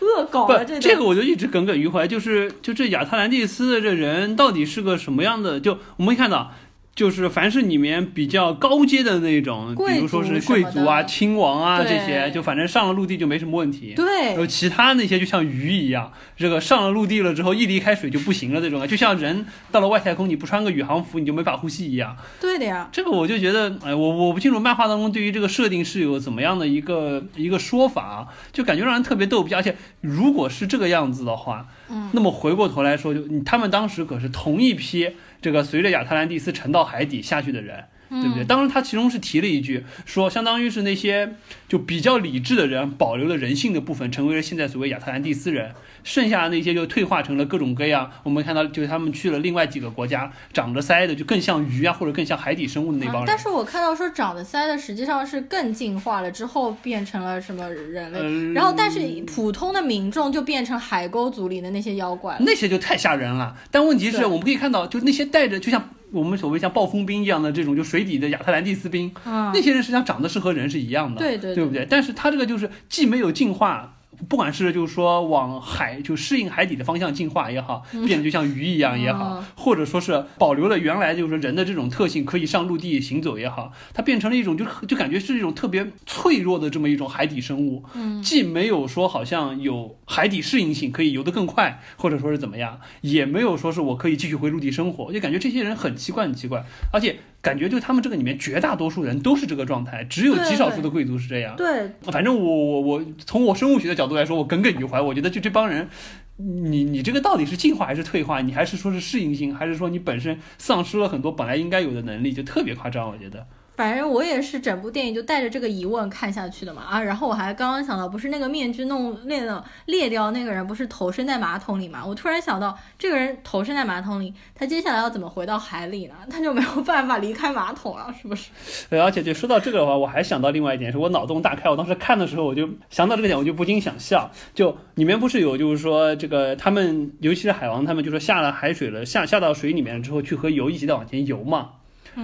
Speaker 2: 恶搞了。这
Speaker 1: 这个我就一直耿耿于怀，就是就这亚特兰蒂斯的这人到底是个什么样的？就我们看到。就是凡是里面比较高阶的那种，比如说是贵族啊、亲王啊这些，就反正上了陆地就没什么问题。
Speaker 2: 对，
Speaker 1: 然后其他那些就像鱼一样，这个上了陆地了之后一离开水就不行了这种，就像人到了外太空你不穿个宇航服你就没法呼吸一样。
Speaker 2: 对的呀，
Speaker 1: 这个我就觉得，哎，我我不清楚漫画当中对于这个设定是有怎么样的一个一个说法，就感觉让人特别逗逼。而且如果是这个样子的话，
Speaker 2: 嗯，
Speaker 1: 那么回过头来说，就他们当时可是同一批。这个随着亚特兰蒂斯沉到海底下去的人，对不对？当然他其中是提了一句，说相当于是那些就比较理智的人保留了人性的部分，成为了现在所谓亚特兰蒂斯人。剩下的那些就退化成了各种各样，我们看到就是他们去了另外几个国家，长着鳃的就更像鱼啊，或者更像海底生物的那帮人。
Speaker 2: 但是我看到说长着鳃的实际上是更进化了之后变成了什么人类，然后但是普通的民众就变成海沟族里的那些妖怪，
Speaker 1: 那些就太吓人了。但问题是我们可以看到，就是那些带着就像我们所谓像暴风兵一样的这种就水底的亚特兰蒂斯兵，那些人实际上长得是和人是一样的，
Speaker 2: 对
Speaker 1: 对，对不对？但是他这个就是既没有进化。不管是就是说往海就适应海底的方向进化也好，变得就像鱼一样也好，或者说是保留了原来就是说人的这种特性，可以上陆地行走也好，它变成了一种就就感觉是一种特别脆弱的这么一种海底生物，既没有说好像有海底适应性可以游得更快，或者说是怎么样，也没有说是我可以继续回陆地生活，就感觉这些人很奇怪很奇怪，而且。感觉就他们这个里面绝大多数人都是这个状态，只有极少数的贵族是这样。
Speaker 2: 对，
Speaker 1: 反正我我我从我生物学的角度来说，我耿耿于怀。我觉得就这帮人，你你这个到底是进化还是退化？你还是说是适应性，还是说你本身丧失了很多本来应该有的能力？就特别夸张，我觉得。
Speaker 2: 反正我也是整部电影就带着这个疑问看下去的嘛啊，然后我还刚刚想到，不是那个面具弄裂了裂掉那个人，不是投身在马桶里嘛？我突然想到，这个人投身在马桶里，他接下来要怎么回到海里呢？他就没有办法离开马桶了，是不是？
Speaker 1: 对，而且就说到这个的话，我还想到另外一点，是我脑洞大开。我当时看的时候，我就想到这个点，我就不禁想笑。就里面不是有，就是说这个他们，尤其是海王他们，就说下了海水了，下下到水里面之后，去和油一起在往前游嘛。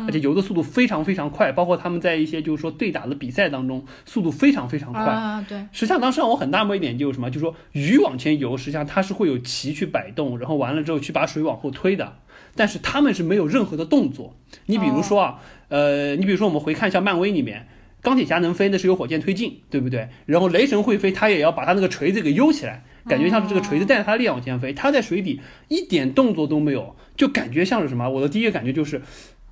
Speaker 1: 而且游的速度非常非常快，包括他们在一些就是说对打的比赛当中，速度非常非常快。
Speaker 2: 啊，对。
Speaker 1: 实际上当时让我很纳闷一点就是什么，就是说鱼往前游，实际上它是会有鳍去摆动，然后完了之后去把水往后推的。但是他们是没有任何的动作。你比如说啊，呃，你比如说我们回看一下漫威里面，钢铁侠能飞那是有火箭推进，对不对？然后雷神会飞，他也要把他那个锤子给悠起来，感觉像是这个锤子带着他的力量往前飞。他在水底一点动作都没有，就感觉像是什么？我的第一个感觉就是。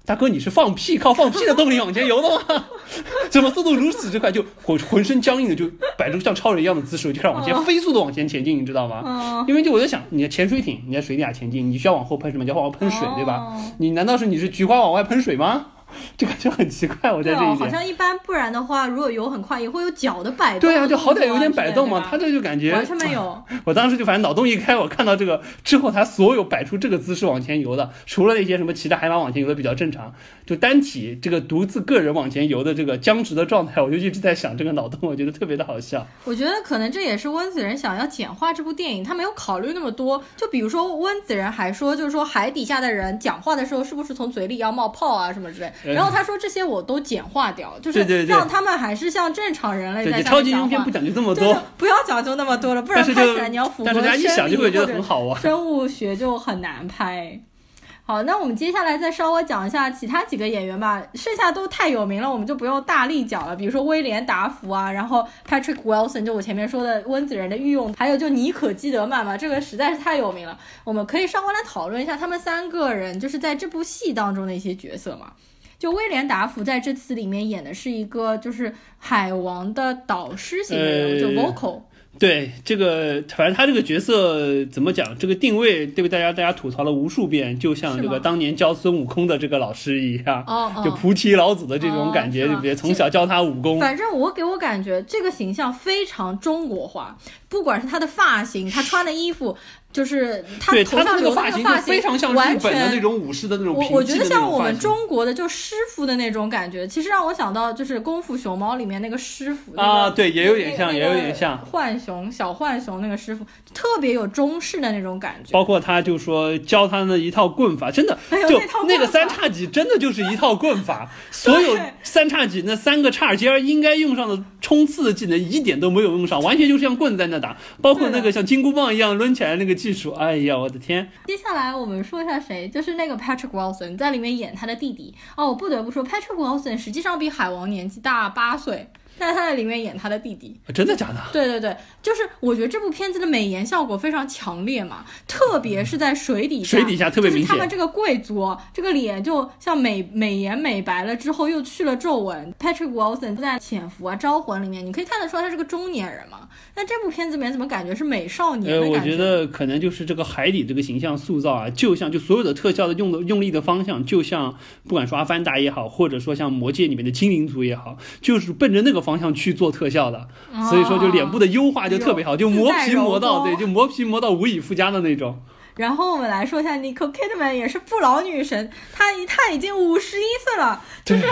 Speaker 1: 大哥，你是放屁靠放屁的动力往前游的吗？怎么速度如此之快，就浑浑身僵硬的就摆出像超人一样的姿势，就开始往前飞速的往前前进，你知道吗？因为就我在想，你的潜水艇你在水底下前进，你需要往后喷什么？你要往后喷水，对吧？你难道是你是菊花往外喷水吗？就感觉很奇怪，我在这一点。
Speaker 2: 好像一般，不然的话，如果游很快，也会有脚的摆动。
Speaker 1: 对啊，就好歹有点摆动嘛。他这就感觉
Speaker 2: 完全没有。
Speaker 1: 我当时就反正脑洞一开，我看到这个之后，他所有摆出这个姿势往前游的，除了那些什么骑着海马往前游的比较正常，就单体这个独自个人往前游的这个僵直的状态，我就一直在想这个脑洞，我觉得特别的好笑。
Speaker 2: 我觉得可能这也是温子仁想要简化这部电影，他没有考虑那么多。就比如说温子仁还说，就是说海底下的人讲话的时候，是不是从嘴里要冒泡啊什么之类。然后他说这些。我都简化掉，就是让他们还是像正常人类在
Speaker 1: 超级英片不讲究这么多，
Speaker 2: 不要讲究那么多了，不然拍起来你要符合生理
Speaker 1: 或者
Speaker 2: 生物学就很难拍。好，那我们接下来再稍微讲一下其他几个演员吧，剩下都太有名了，我们就不用大力讲了。比如说威廉达福啊，然后 Patrick Wilson，就我前面说的温子仁的御用，还有就妮可基德曼嘛，这个实在是太有名了。我们可以稍微来讨论一下他们三个人就是在这部戏当中的一些角色嘛。就威廉达福在这次里面演的是一个就是海王的导师型人物，就 vocal。
Speaker 1: 对这个，反正他这个角色怎么讲？这个定位对被？大家大家吐槽了无数遍，就像这个当年教孙悟空的这个老师一样，就菩提老祖的这种感觉，对不对？从小教他武功。
Speaker 2: 反正我给我感觉这个形象非常中国化，不管是他的发型，他穿的衣服，就是他
Speaker 1: 对
Speaker 2: 头上
Speaker 1: 那
Speaker 2: 留的那个
Speaker 1: 个发型就非常像日本的那种武士的那种
Speaker 2: 我
Speaker 1: 平
Speaker 2: 我觉得像我们中国的就师傅的那种感觉，其实让我想到就是《功夫熊猫》里面那个师傅那个
Speaker 1: 啊对也有点
Speaker 2: 那
Speaker 1: 像也有点像。
Speaker 2: 浣熊小浣熊那个师傅，特别有中式的那种感觉。
Speaker 1: 包括他就说教他那一套棍法，真的 就
Speaker 2: 那
Speaker 1: 个三叉戟真的就是一套棍法，所有三叉戟那三个叉尖儿应该用上的冲刺的技能一点都没有用上，完全就是像棍在那打，包括那个像金箍棒一样抡起来那个技术，哎呀我的天！
Speaker 2: 接下来我们说一下谁，就是那个 Patrick Wilson 在里面演他的弟弟哦。我不得不说，Patrick Wilson 实际上比海王年纪大八岁，但是他在里面演他的弟弟。
Speaker 1: 真的假的？
Speaker 2: 对对对，就是我觉得这部片子的美颜效果非常强烈嘛，特别是在水底下，
Speaker 1: 水底下特别明显。
Speaker 2: 就是他们这个贵族哦这个脸就像美美颜美白了之后又去了皱纹。Patrick Wilson 在《潜伏》啊《招魂》里面，你可以看得出来他是个中年人嘛。那这部片子里面怎么感觉是美少年
Speaker 1: 呃，
Speaker 2: 的感
Speaker 1: 我觉得可能就是这个海底这个形象塑造啊，就像就所有的特效的用的用力的方向，就像不管说阿凡达也好，或者说像魔戒里面的精灵族也好，就是奔着那个方向去做特效的。所以说就脸部的优化就特别好，就磨皮磨到对，就磨皮磨到无以复加的那种。
Speaker 2: 然后我们来说一下 Nicole Kidman，也是不老女神，她她已经五十一岁了，就是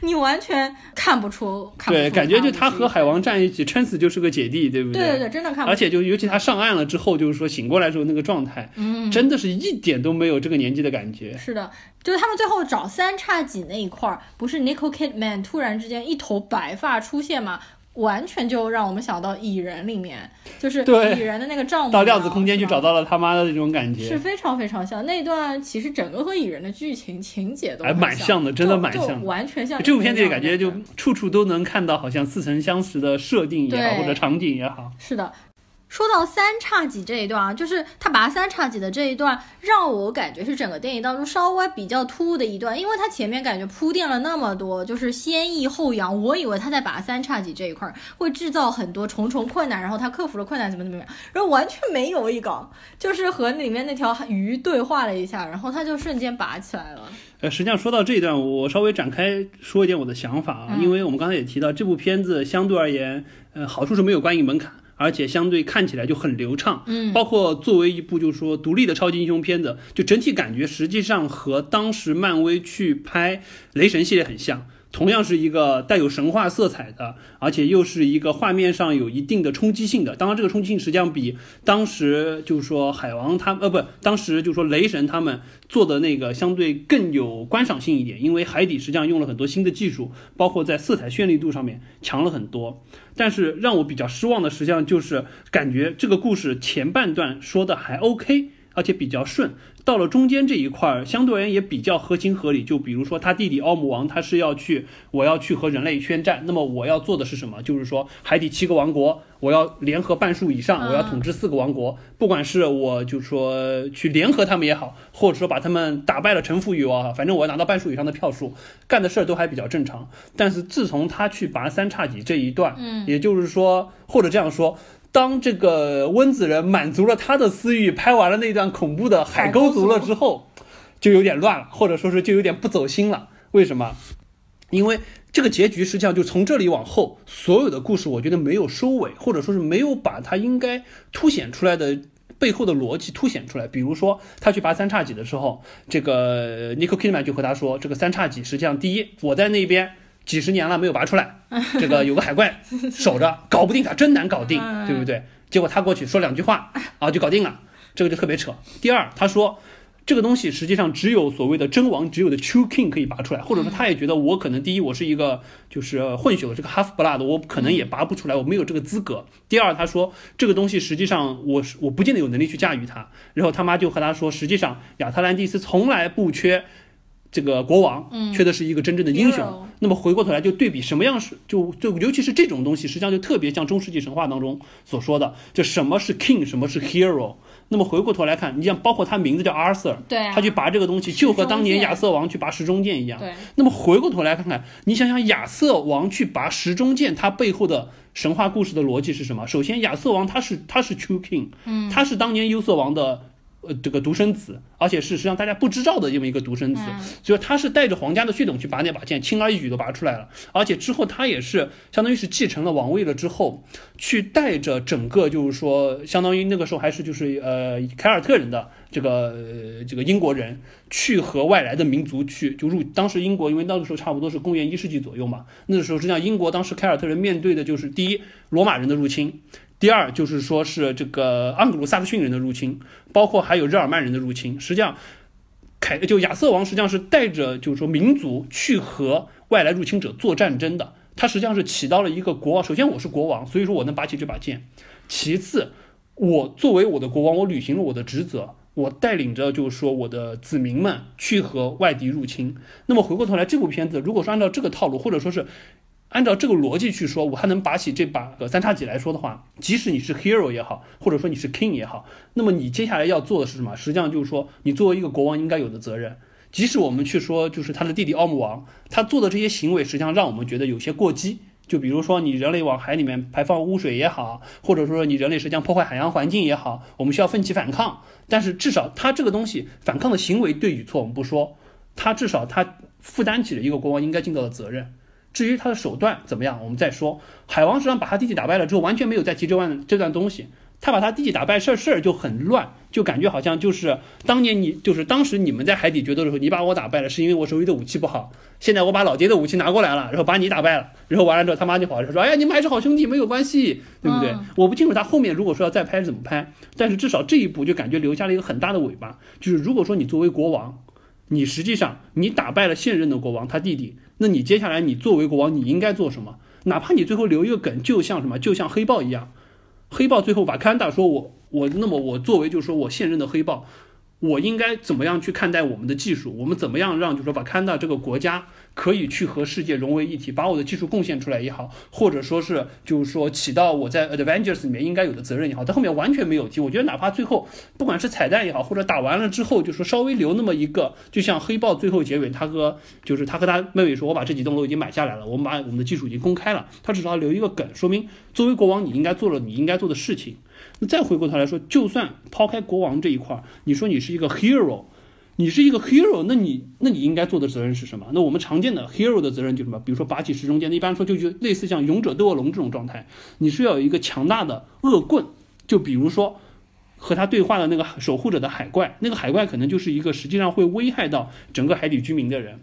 Speaker 2: 你完全看不出，看不
Speaker 1: 对，感觉就
Speaker 2: 她
Speaker 1: 和海王站一起，撑死就是个姐弟，对不
Speaker 2: 对对对对，真的看不出。
Speaker 1: 而且就尤其他上岸了之后，就是说醒过来之后那个状态，
Speaker 2: 嗯，
Speaker 1: 真的是一点都没有这个年纪的感觉。
Speaker 2: 是的，就是他们最后找三叉戟那一块儿，不是 Nicole Kidman 突然之间一头白发出现嘛？完全就让我们想到蚁人里面，就是
Speaker 1: 对。
Speaker 2: 蚁人的那个帐篷
Speaker 1: 到量子空间去找到了他妈的那种感觉，
Speaker 2: 是非常非常像。那段，其实整个和蚁人的剧情情节都
Speaker 1: 还蛮像的真的蛮像
Speaker 2: 完全像
Speaker 1: 这部片子里
Speaker 2: 里
Speaker 1: 感觉就处处都能看到，好像似曾相识的设定也好，或者场景也好。
Speaker 2: 是的。说到三叉戟这一段啊，就是他拔三叉戟的这一段，让我感觉是整个电影当中稍微比较突兀的一段，因为他前面感觉铺垫了那么多，就是先抑后扬，我以为他在拔三叉戟这一块会制造很多重重困难，然后他克服了困难怎么怎么样，然后完全没有一稿，就是和里面那条鱼对话了一下，然后他就瞬间拔起来了。
Speaker 1: 呃，实际上说到这一段，我稍微展开说一点我的想法啊，因为我们刚才也提到，这部片子相对而言，呃，好处是没有观影门槛。而且相对看起来就很流畅，
Speaker 2: 嗯，
Speaker 1: 包括作为一部就是说独立的超级英雄片子，就整体感觉实际上和当时漫威去拍雷神系列很像。同样是一个带有神话色彩的，而且又是一个画面上有一定的冲击性的。当然，这个冲击性实际上比当时就是说海王他呃不，当时就是说雷神他们做的那个相对更有观赏性一点，因为海底实际上用了很多新的技术，包括在色彩绚丽度上面强了很多。但是让我比较失望的，实际上就是感觉这个故事前半段说的还 OK，而且比较顺。到了中间这一块儿，相对而言也比较合情合理。就比如说他弟弟奥姆王，他是要去，我要去和人类宣战。那么我要做的是什么？就是说海底七个王国，我要联合半数以上，我要统治四个王国。不管是我就说去联合他们也好，或者说把他们打败了臣服于我啊，反正我要拿到半数以上的票数，干的事儿都还比较正常。但是自从他去拔三叉戟这一段，
Speaker 2: 嗯，
Speaker 1: 也就是说，或者这样说。当这个温子仁满足了他的私欲，拍完了那段恐怖的海沟族了之后，就有点乱了，或者说是就有点不走心了。为什么？因为这个结局实际上就从这里往后，所有的故事我觉得没有收尾，或者说是没有把它应该凸显出来的背后的逻辑凸显出来。比如说他去拔三叉戟的时候，这个 Nicole Kidman 就和他说，这个三叉戟实际上第一，我在那边。几十年了没有拔出来，这个有个海怪守着，搞不定他，真难搞定，对不对？结果他过去说两句话啊，就搞定了，这个就特别扯。第二，他说这个东西实际上只有所谓的真王，只有的 True King 可以拔出来，或者说他也觉得我可能第一我是一个就是混血的，这个 Half Blood，我可能也拔不出来，我没有这个资格。第二，他说这个东西实际上我是我不见得有能力去驾驭它。然后他妈就和他说，实际上亚特兰蒂斯从来不缺。这个国王缺的是一个真正的英雄。
Speaker 2: 嗯
Speaker 1: 那么回过头来就对比什么样是就就尤其是这种东西，实际上就特别像中世纪神话当中所说的，就什么是 king，什么是 hero。那么回过头来看，你像包括他名字叫 Arthur，
Speaker 2: 对啊，
Speaker 1: 他去拔这个东西，就和当年亚瑟王去拔时钟剑一样。
Speaker 2: 对，
Speaker 1: 那么回过头来看看，你想想亚瑟王去拔时钟剑，他背后的神话故事的逻辑是什么？首先，亚瑟王他是他是 true king，嗯，他是当年优瑟王的呃，这个独生子，而且是实际上大家不知道的这么一个独生子，所以他是带着皇家的血统去拔那把剑，轻而易举的拔出来了。而且之后他也是相当于是继承了王位了之后，去带着整个就是说，相当于那个时候还是就是呃凯尔特人的这个这个英国人，去和外来的民族去就入。当时英国因为那个时候差不多是公元一世纪左右嘛，那个时候实际上英国当时凯尔特人面对的就是第一罗马人的入侵。第二就是说是这个盎格鲁撒克逊人的入侵，包括还有日耳曼人的入侵。实际上，凯就亚瑟王实际上是带着就是说民族去和外来入侵者做战争的。他实际上是起到了一个国王。首先我是国王，所以说我能拔起这把剑。其次，我作为我的国王，我履行了我的职责，我带领着就是说我的子民们去和外敌入侵。那么回过头来，这部片子如果说按照这个套路，或者说是。按照这个逻辑去说，我还能拔起这把个三叉戟来说的话，即使你是 hero 也好，或者说你是 king 也好，那么你接下来要做的是什么？实际上就是说，你作为一个国王应该有的责任。即使我们去说，就是他的弟弟奥姆王，他做的这些行为，实际上让我们觉得有些过激。就比如说，你人类往海里面排放污水也好，或者说你人类实际上破坏海洋环境也好，我们需要奋起反抗。但是至少他这个东西反抗的行为对与错我们不说，他至少他负担起了一个国王应该尽到的责任。至于他的手段怎么样，我们再说。海王实际上把他弟弟打败了之后，完全没有再提这段这段东西。他把他弟弟打败事儿事儿就很乱，就感觉好像就是当年你就是当时你们在海底决斗的时候，你把我打败了，是因为我手里的武器不好。现在我把老爹的武器拿过来了，然后把你打败了，然后完了之后他妈就跑来说：“哎呀，你们还是好兄弟，没有关系，对不对？”我不清楚他后面如果说要再拍怎么拍，但是至少这一步就感觉留下了一个很大的尾巴。就是如果说你作为国王，你实际上你打败了现任的国王他弟弟。那你接下来你作为国王，你应该做什么？哪怕你最后留一个梗，就像什么，就像黑豹一样，黑豹最后瓦坎达说：“我我那么我作为就是说我现任的黑豹。”我应该怎么样去看待我们的技术？我们怎么样让就是说把看到这个国家可以去和世界融为一体，把我的技术贡献出来也好，或者说是就是说起到我在 Avengers 里面应该有的责任也好，在后面完全没有提。我觉得哪怕最后不管是彩蛋也好，或者打完了之后就是稍微留那么一个，就像黑豹最后结尾，他和就是他和他妹妹说：“我把这几栋楼已经买下来了，我们把我们的技术已经公开了。”他至少留一个梗，说明作为国王你应该做了你应该做的事情。那再回过头来说，就算抛开国王这一块儿，你说你是一个 hero，你是一个 hero，那你那你应该做的责任是什么？那我们常见的 hero 的责任就什么？比如说拔起时钟剑，一般说就就类似像勇者斗恶龙这种状态，你是要有一个强大的恶棍，就比如说和他对话的那个守护者的海怪，那个海怪可能就是一个实际上会危害到整个海底居民的人，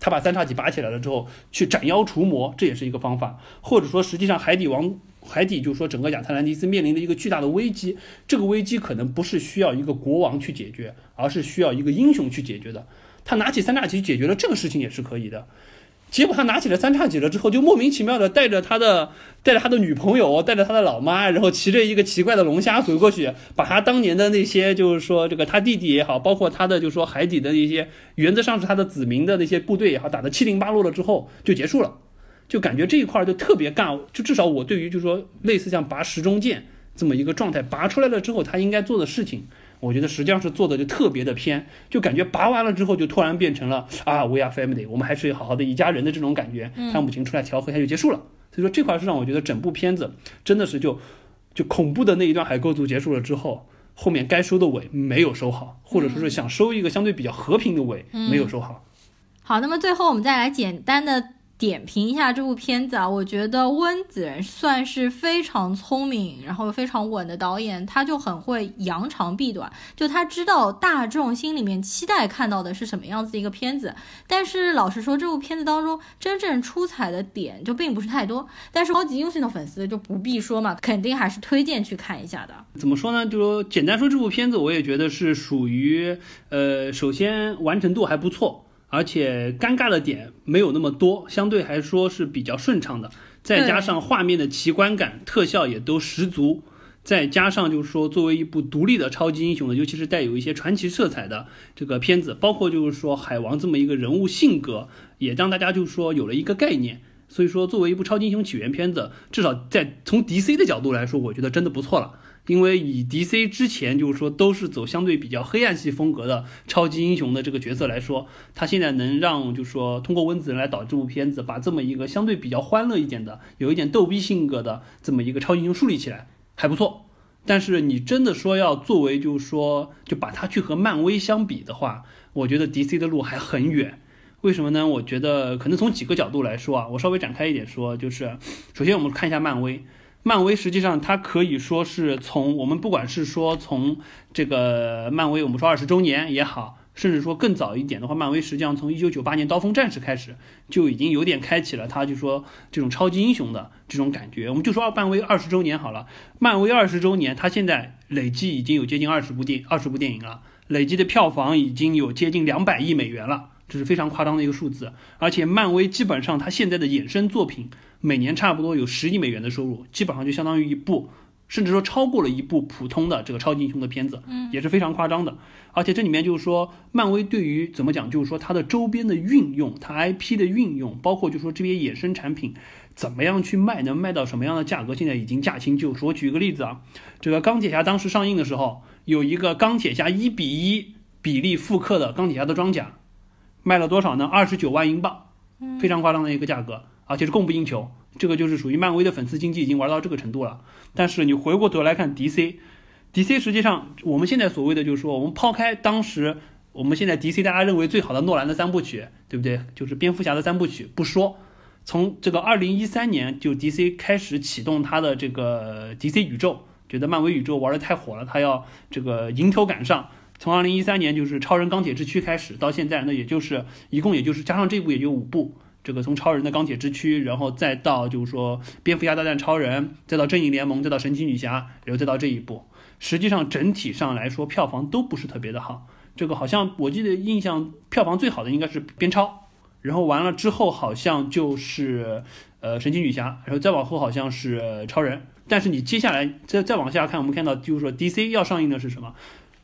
Speaker 1: 他把三叉戟拔起来了之后去斩妖除魔，这也是一个方法，或者说实际上海底王。海底就是说，整个亚特兰蒂斯面临的一个巨大的危机，这个危机可能不是需要一个国王去解决，而是需要一个英雄去解决的。他拿起三叉戟解决了这个事情也是可以的。结果他拿起了三叉戟了之后，就莫名其妙的带着他的带着他的女朋友，带着他的老妈，然后骑着一个奇怪的龙虾走过去，把他当年的那些就是说这个他弟弟也好，包括他的就是说海底的那些原则上是他的子民的那些部队也好，打得七零八落了之后就结束了。就感觉这一块就特别尬，就至少我对于就是说类似像拔时钟剑这么一个状态，拔出来了之后他应该做的事情，我觉得实际上是做的就特别的偏，就感觉拔完了之后就突然变成了啊，We are family，我们还是好好的一家人的这种感觉，他母亲出来调和一下就结束了。所以说这块是让我觉得整部片子真的是就就恐怖的那一段海沟族结束了之后，后面该收的尾没有收好，或者说是想收一个相对比较和平的尾没有收好。
Speaker 2: 好，那么最后我们再来简单的。点评一下这部片子啊，我觉得温子仁算是非常聪明，然后又非常稳的导演，他就很会扬长避短，就他知道大众心里面期待看到的是什么样子一个片子。但是老实说，这部片子当中真正出彩的点就并不是太多。但是超级英雄的粉丝就不必说嘛，肯定还是推荐去看一下的。
Speaker 1: 怎么说呢？就说简单说，这部片子我也觉得是属于，呃，首先完成度还不错。而且尴尬的点没有那么多，相对来说是比较顺畅的。再加上画面的奇观感、特效也都十足，再加上就是说作为一部独立的超级英雄的，尤其是带有一些传奇色彩的这个片子，包括就是说海王这么一个人物性格，也让大家就是说有了一个概念。所以说，作为一部超级英雄起源片子，至少在从 DC 的角度来说，我觉得真的不错了。因为以 DC 之前就是说都是走相对比较黑暗系风格的超级英雄的这个角色来说，他现在能让就是说通过温子仁来导这部片子，把这么一个相对比较欢乐一点的、有一点逗逼性格的这么一个超级英雄树立起来，还不错。但是你真的说要作为，就是说就把它去和漫威相比的话，我觉得 DC 的路还很远。为什么呢？我觉得可能从几个角度来说啊，我稍微展开一点说，就是首先我们看一下漫威，漫威实际上它可以说是从我们不管是说从这个漫威，我们说二十周年也好，甚至说更早一点的话，漫威实际上从一九九八年刀锋战士开始就已经有点开启了，它就说这种超级英雄的这种感觉。我们就说漫威二十周年好了，漫威二十周年，它现在累计已经有接近二十部电二十部电影了，累计的票房已经有接近两百亿美元了。这是非常夸张的一个数字，而且漫威基本上它现在的衍生作品每年差不多有十亿美元的收入，基本上就相当于一部，甚至说超过了一部普通的这个超级英雄的片子，
Speaker 2: 嗯，
Speaker 1: 也是非常夸张的。而且这里面就是说，漫威对于怎么讲，就是说它的周边的运用，它 IP 的运用，包括就是说这些衍生产品怎么样去卖，能卖到什么样的价格，现在已经驾轻就熟。我举个例子啊，这个钢铁侠当时上映的时候，有一个钢铁侠一比一比例复刻的钢铁侠的装甲。卖了多少呢？二十九万英镑，非常夸张的一个价格，而且是供不应求。这个就是属于漫威的粉丝经济已经玩到这个程度了。但是你回过头来看 DC，DC 实际上我们现在所谓的就是说，我们抛开当时我们现在 DC 大家认为最好的诺兰的三部曲，对不对？就是蝙蝠侠的三部曲不说，从这个二零一三年就 DC 开始启动它的这个 DC 宇宙，觉得漫威宇宙玩的太火了，它要这个迎头赶上。从二零一三年就是超人钢铁之躯开始，到现在那也就是一共也就是加上这部也就五部。这个从超人的钢铁之躯，然后再到就是说蝙蝠侠大战超人，再到正义联盟，再到神奇女侠，然后再到这一部，实际上整体上来说票房都不是特别的好。这个好像我记得印象票房最好的应该是边超，然后完了之后好像就是呃神奇女侠，然后再往后好像是超人。但是你接下来再再往下看，我们看到就是说 DC 要上映的是什么？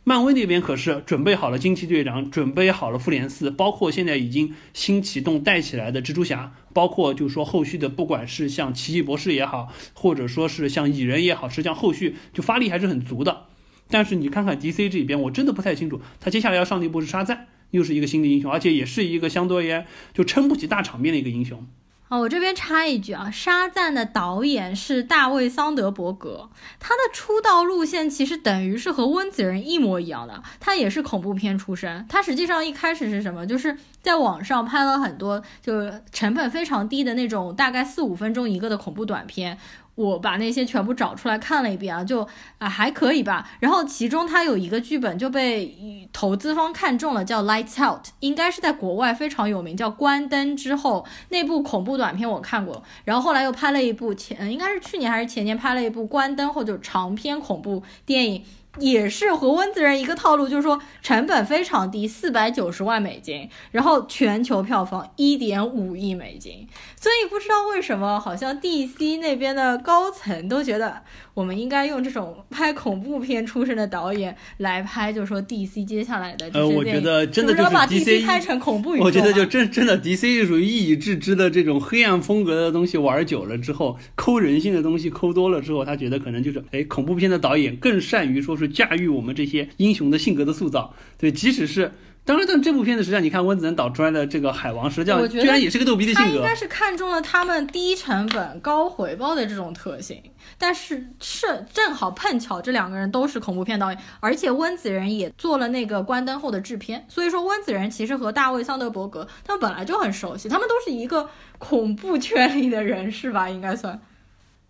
Speaker 1: 漫威那边可是准备好了惊奇队长，准备好了复联四，包括现在已经新启动带起来的蜘蛛侠，包括就是说后续的不管是像奇异博士也好，或者说是像蚁人也好，实际上后续就发力还是很足的。但是你看看 DC 这边，我真的不太清楚，他接下来要上的一部是沙赞，又是一个新的英雄，而且也是一个相对而言就撑不起大场面的一个英雄。
Speaker 2: 哦，我这边插一句啊，沙赞的导演是大卫桑德伯格，他的出道路线其实等于是和温子仁一模一样的，他也是恐怖片出身，他实际上一开始是什么，就是在网上拍了很多，就是成本非常低的那种，大概四五分钟一个的恐怖短片。我把那些全部找出来看了一遍啊，就啊还可以吧。然后其中他有一个剧本就被投资方看中了，叫《Lights Out》，应该是在国外非常有名，叫《关灯之后》那部恐怖短片我看过。然后后来又拍了一部前，应该是去年还是前年拍了一部《关灯后》就长篇恐怖电影。也是和温子仁一个套路，就是说成本非常低，四百九十万美金，然后全球票房一点五亿美金。所以不知道为什么，好像 DC 那边的高层都觉得我们应该用这种拍恐怖片出身的导演来拍，就是说 DC 接下来的
Speaker 1: 呃，我觉得真的就是
Speaker 2: 把 DC 拍成恐怖宇宙。
Speaker 1: 我觉得就真真的 DC 是属于一以致之的这种黑暗风格的东西，玩久了之后，抠人性的东西抠多了之后，他觉得可能就是哎，恐怖片的导演更善于说是。驾驭我们这些英雄的性格的塑造，对，即使是当然，但这部片子实际上，你看温子仁导出来的这个海王，实际上居然也是个逗逼的性格。他
Speaker 2: 应该是看中了他们低成本高回报的这种特性，但是是正好碰巧这两个人都是恐怖片导演，而且温子仁也做了那个关灯后的制片，所以说温子仁其实和大卫桑德伯格他们本来就很熟悉，他们都是一个恐怖圈里的人是吧？应该算。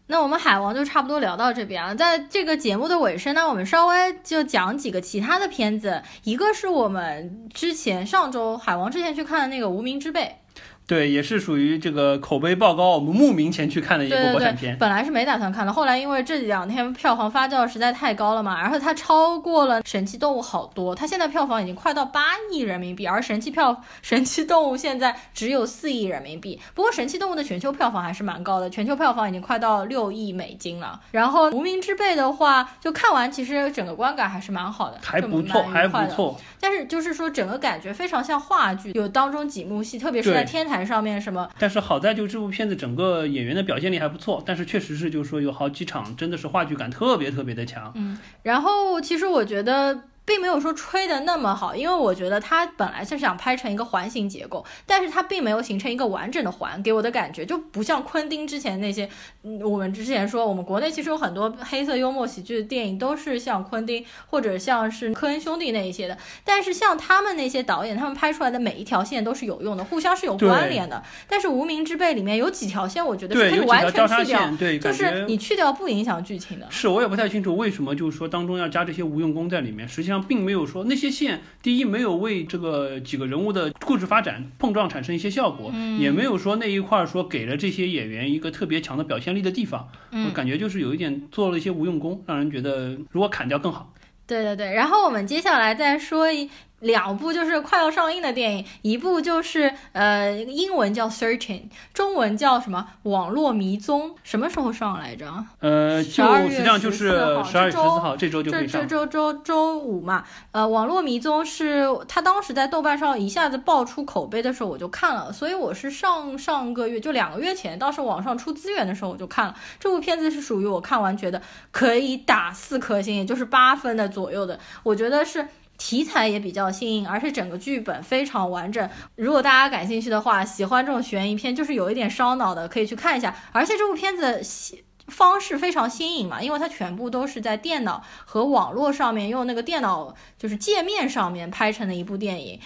Speaker 2: 那我们海王就差不多聊到这边啊，在这个节目的尾声呢，我们稍微就讲几个其他的片子，一个是我们之前上周海王之前去看的那个《无名之辈》。
Speaker 1: 对，也是属于这个口碑爆高，我们慕名前去看的一部国产片。
Speaker 2: 本来是没打算看的，后来因为这两天票房发酵实在太高了嘛，然后它超过了《神奇动物》好多，它现在票房已经快到八亿人民币，而神奇票《神奇动物》现在只有四亿人民币。不过《神奇动物》的全球票房还是蛮高的，全球票房已经快到六亿美金了。然后《无名之辈》的话，就看完其实整个观感还是蛮好的，
Speaker 1: 还不错，还不错。
Speaker 2: 但是就是说整个感觉非常像话剧，有当中几幕戏，特别是在天台。台上面什么？
Speaker 1: 但是好在就这部片子整个演员的表现力还不错，但是确实是就是说有好几场真的是话剧感特别特别的强。
Speaker 2: 嗯，然后其实我觉得并没有说吹的那么好，因为我觉得它本来是想拍成一个环形结构，但是它并没有形成一个完整的环，给我的感觉就不像昆汀之前那些，嗯，我们之前说我们国内其实有很多黑色幽默喜剧的电影都是像昆汀或者像是科恩兄弟那一些的，但是像他们那些导演，他们拍出来的每一条线都是有用的，互相是有关联的。但是《无名之辈》里面有几条线，我觉得是可以完全去掉，
Speaker 1: 对，
Speaker 2: 就是你去掉不影响剧情的。
Speaker 1: 是我也不太清楚为什么就是说当中要加这些无用功在里面，实际上并没有说那些线，第一没有为这个几个人物的故事发展碰撞产生一些效果，也没有说那一块说给了这些演员一个特别强的表现力的地方，我感觉就是有一点做了一些无用功，让人觉得如果砍掉更好。
Speaker 2: 对对对，然后我们接下来再说一。两部就是快要上映的电影，一部就是呃，英文叫《Searching》，中文叫什么《网络迷踪》？什么时候上来着？
Speaker 1: 呃，
Speaker 2: 十二月
Speaker 1: 十四号，十二月十四号，这周。
Speaker 2: 这这周周周五嘛，呃，《网络迷踪》是他当时在豆瓣上一下子爆出口碑的时候，我就看了，所以我是上上个月就两个月前，当时网上出资源的时候我就看了这部片子，是属于我看完觉得可以打四颗星，也就是八分的左右的，我觉得是。题材也比较新颖，而且整个剧本非常完整。如果大家感兴趣的话，喜欢这种悬疑片，就是有一点烧脑的，可以去看一下。而且这部片子方式非常新颖嘛，因为它全部都是在电脑和网络上面用那个电脑就是界面上面拍成的一部电影。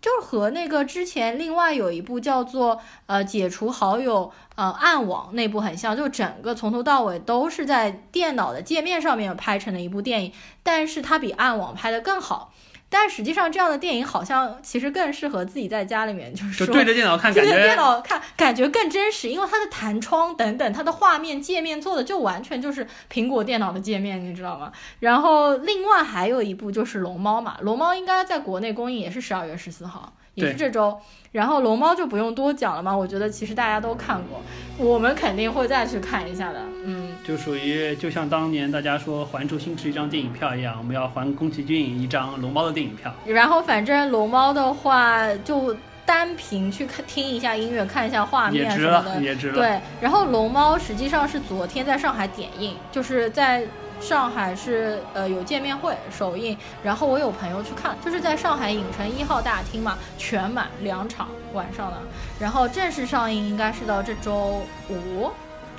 Speaker 2: 就是和那个之前另外有一部叫做呃解除好友呃暗网那部很像，就整个从头到尾都是在电脑的界面上面拍成的一部电影，但是它比暗网拍的更好。但实际上，这样的电影好像其实更适合自己在家里面，就是
Speaker 1: 对着电脑看，对
Speaker 2: 着电脑看，感觉更真实，因为它的弹窗等等，它的画面界面做的就完全就是苹果电脑的界面，你知道吗？然后另外还有一部就是《龙猫》嘛，《龙猫》应该在国内公映也是十二月十四号。也是这周，然后龙猫就不用多讲了嘛。我觉得其实大家都看过，我们肯定会再去看一下的。嗯，
Speaker 1: 就属于就像当年大家说还周星驰一张电影票一样，我们要还宫崎骏一张龙猫的电影票。
Speaker 2: 然后反正龙猫的话，就单凭去看听一下音乐，看一下画面什么的，
Speaker 1: 也值了。
Speaker 2: 对，然后龙猫实际上是昨天在上海点映，就是在。上海是呃有见面会首映，然后我有朋友去看，就是在上海影城一号大厅嘛，全满两场晚上的，然后正式上映应该是到这周五。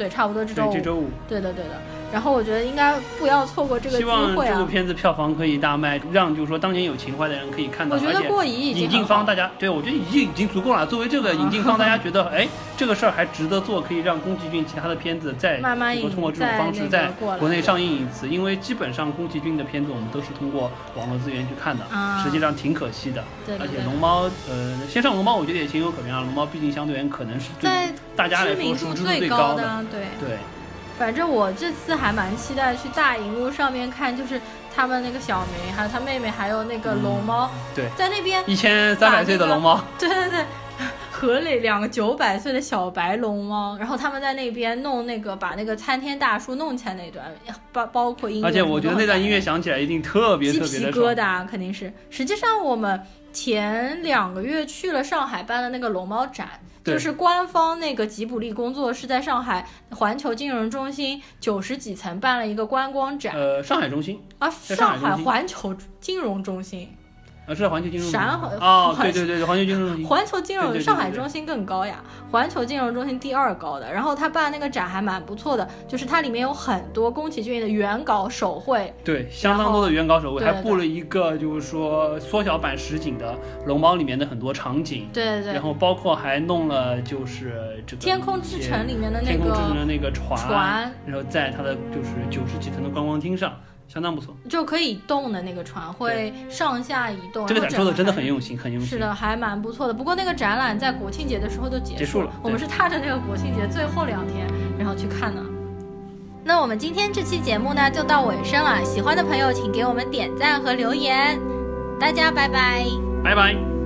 Speaker 2: 对，差不多这周五。
Speaker 1: 这周五。
Speaker 2: 对的，对的。然后我觉得应该不要错过这个机会
Speaker 1: 啊！希望这部片子票房可以大卖，让就是说当年有情怀的人可以看到。
Speaker 2: 我觉得过亿
Speaker 1: 引进方大家，对我觉得已经已经足够了。作为这个引进方，大家觉得哎，这个事儿还值得做，可以让宫崎骏其他的片子再
Speaker 2: 慢慢
Speaker 1: 通过这种方式在国内上映一次。
Speaker 2: 因
Speaker 1: 为基本上宫崎骏的片子我们都是通过网络资源去看的，实际上挺可惜的。
Speaker 2: 对。
Speaker 1: 而且龙猫，呃，先上龙猫，我觉得也情有可原啊。龙猫毕竟相对而言可能是对大家来说熟知度最高的，
Speaker 2: 对
Speaker 1: 对。
Speaker 2: 反正我这次还蛮期待去大荧幕上面看，就是他们那个小明，还有他妹妹，还有那个龙猫，
Speaker 1: 对，
Speaker 2: 在那边
Speaker 1: 一千三百岁的龙猫，
Speaker 2: 对对对，和那两个九百岁的小白龙猫，然后他们在那边弄那个把那个参天大树弄起来那段，包包括音乐，
Speaker 1: 而且我觉得那段音乐响起来一定特别特别
Speaker 2: 鸡皮疙瘩，肯定是。实际上我们前两个月去了上海办的那个龙猫展。就是官方那个吉卜力工作室在上海环球金融中心九十几层办了一个观光展。
Speaker 1: 呃，上海中心
Speaker 2: 啊，上海环球金融中心。
Speaker 1: 啊，是环球金融
Speaker 2: 陕
Speaker 1: 哦，对对对，环球金融中心，
Speaker 2: 环球金融上海中心更高呀，环球金融中心第二高的。然后他办那个展还蛮不错的，就是它里面有很多宫崎骏的原稿手绘，
Speaker 1: 对，相当多的原稿手绘，还布了一个就是说缩小版实景的龙猫里面的很多场景，
Speaker 2: 对对对，
Speaker 1: 然后包括还弄了就是这个
Speaker 2: 天空之城里面的那
Speaker 1: 个天空之城的那个
Speaker 2: 船，
Speaker 1: 然后在它的就是九十几层的观光厅上。相当不错，
Speaker 2: 就可以动的那个船会上下移动。
Speaker 1: 这个展做的真的很用心，很用心。
Speaker 2: 是的，还蛮不错的。不过那个展览在国庆节的时候就
Speaker 1: 结
Speaker 2: 束
Speaker 1: 了，
Speaker 2: 我们是踏着那个国庆节最后两天，然后去看的。那我们今天这期节目呢就到尾声了，喜欢的朋友请给我们点赞和留言，大家拜拜，
Speaker 1: 拜拜。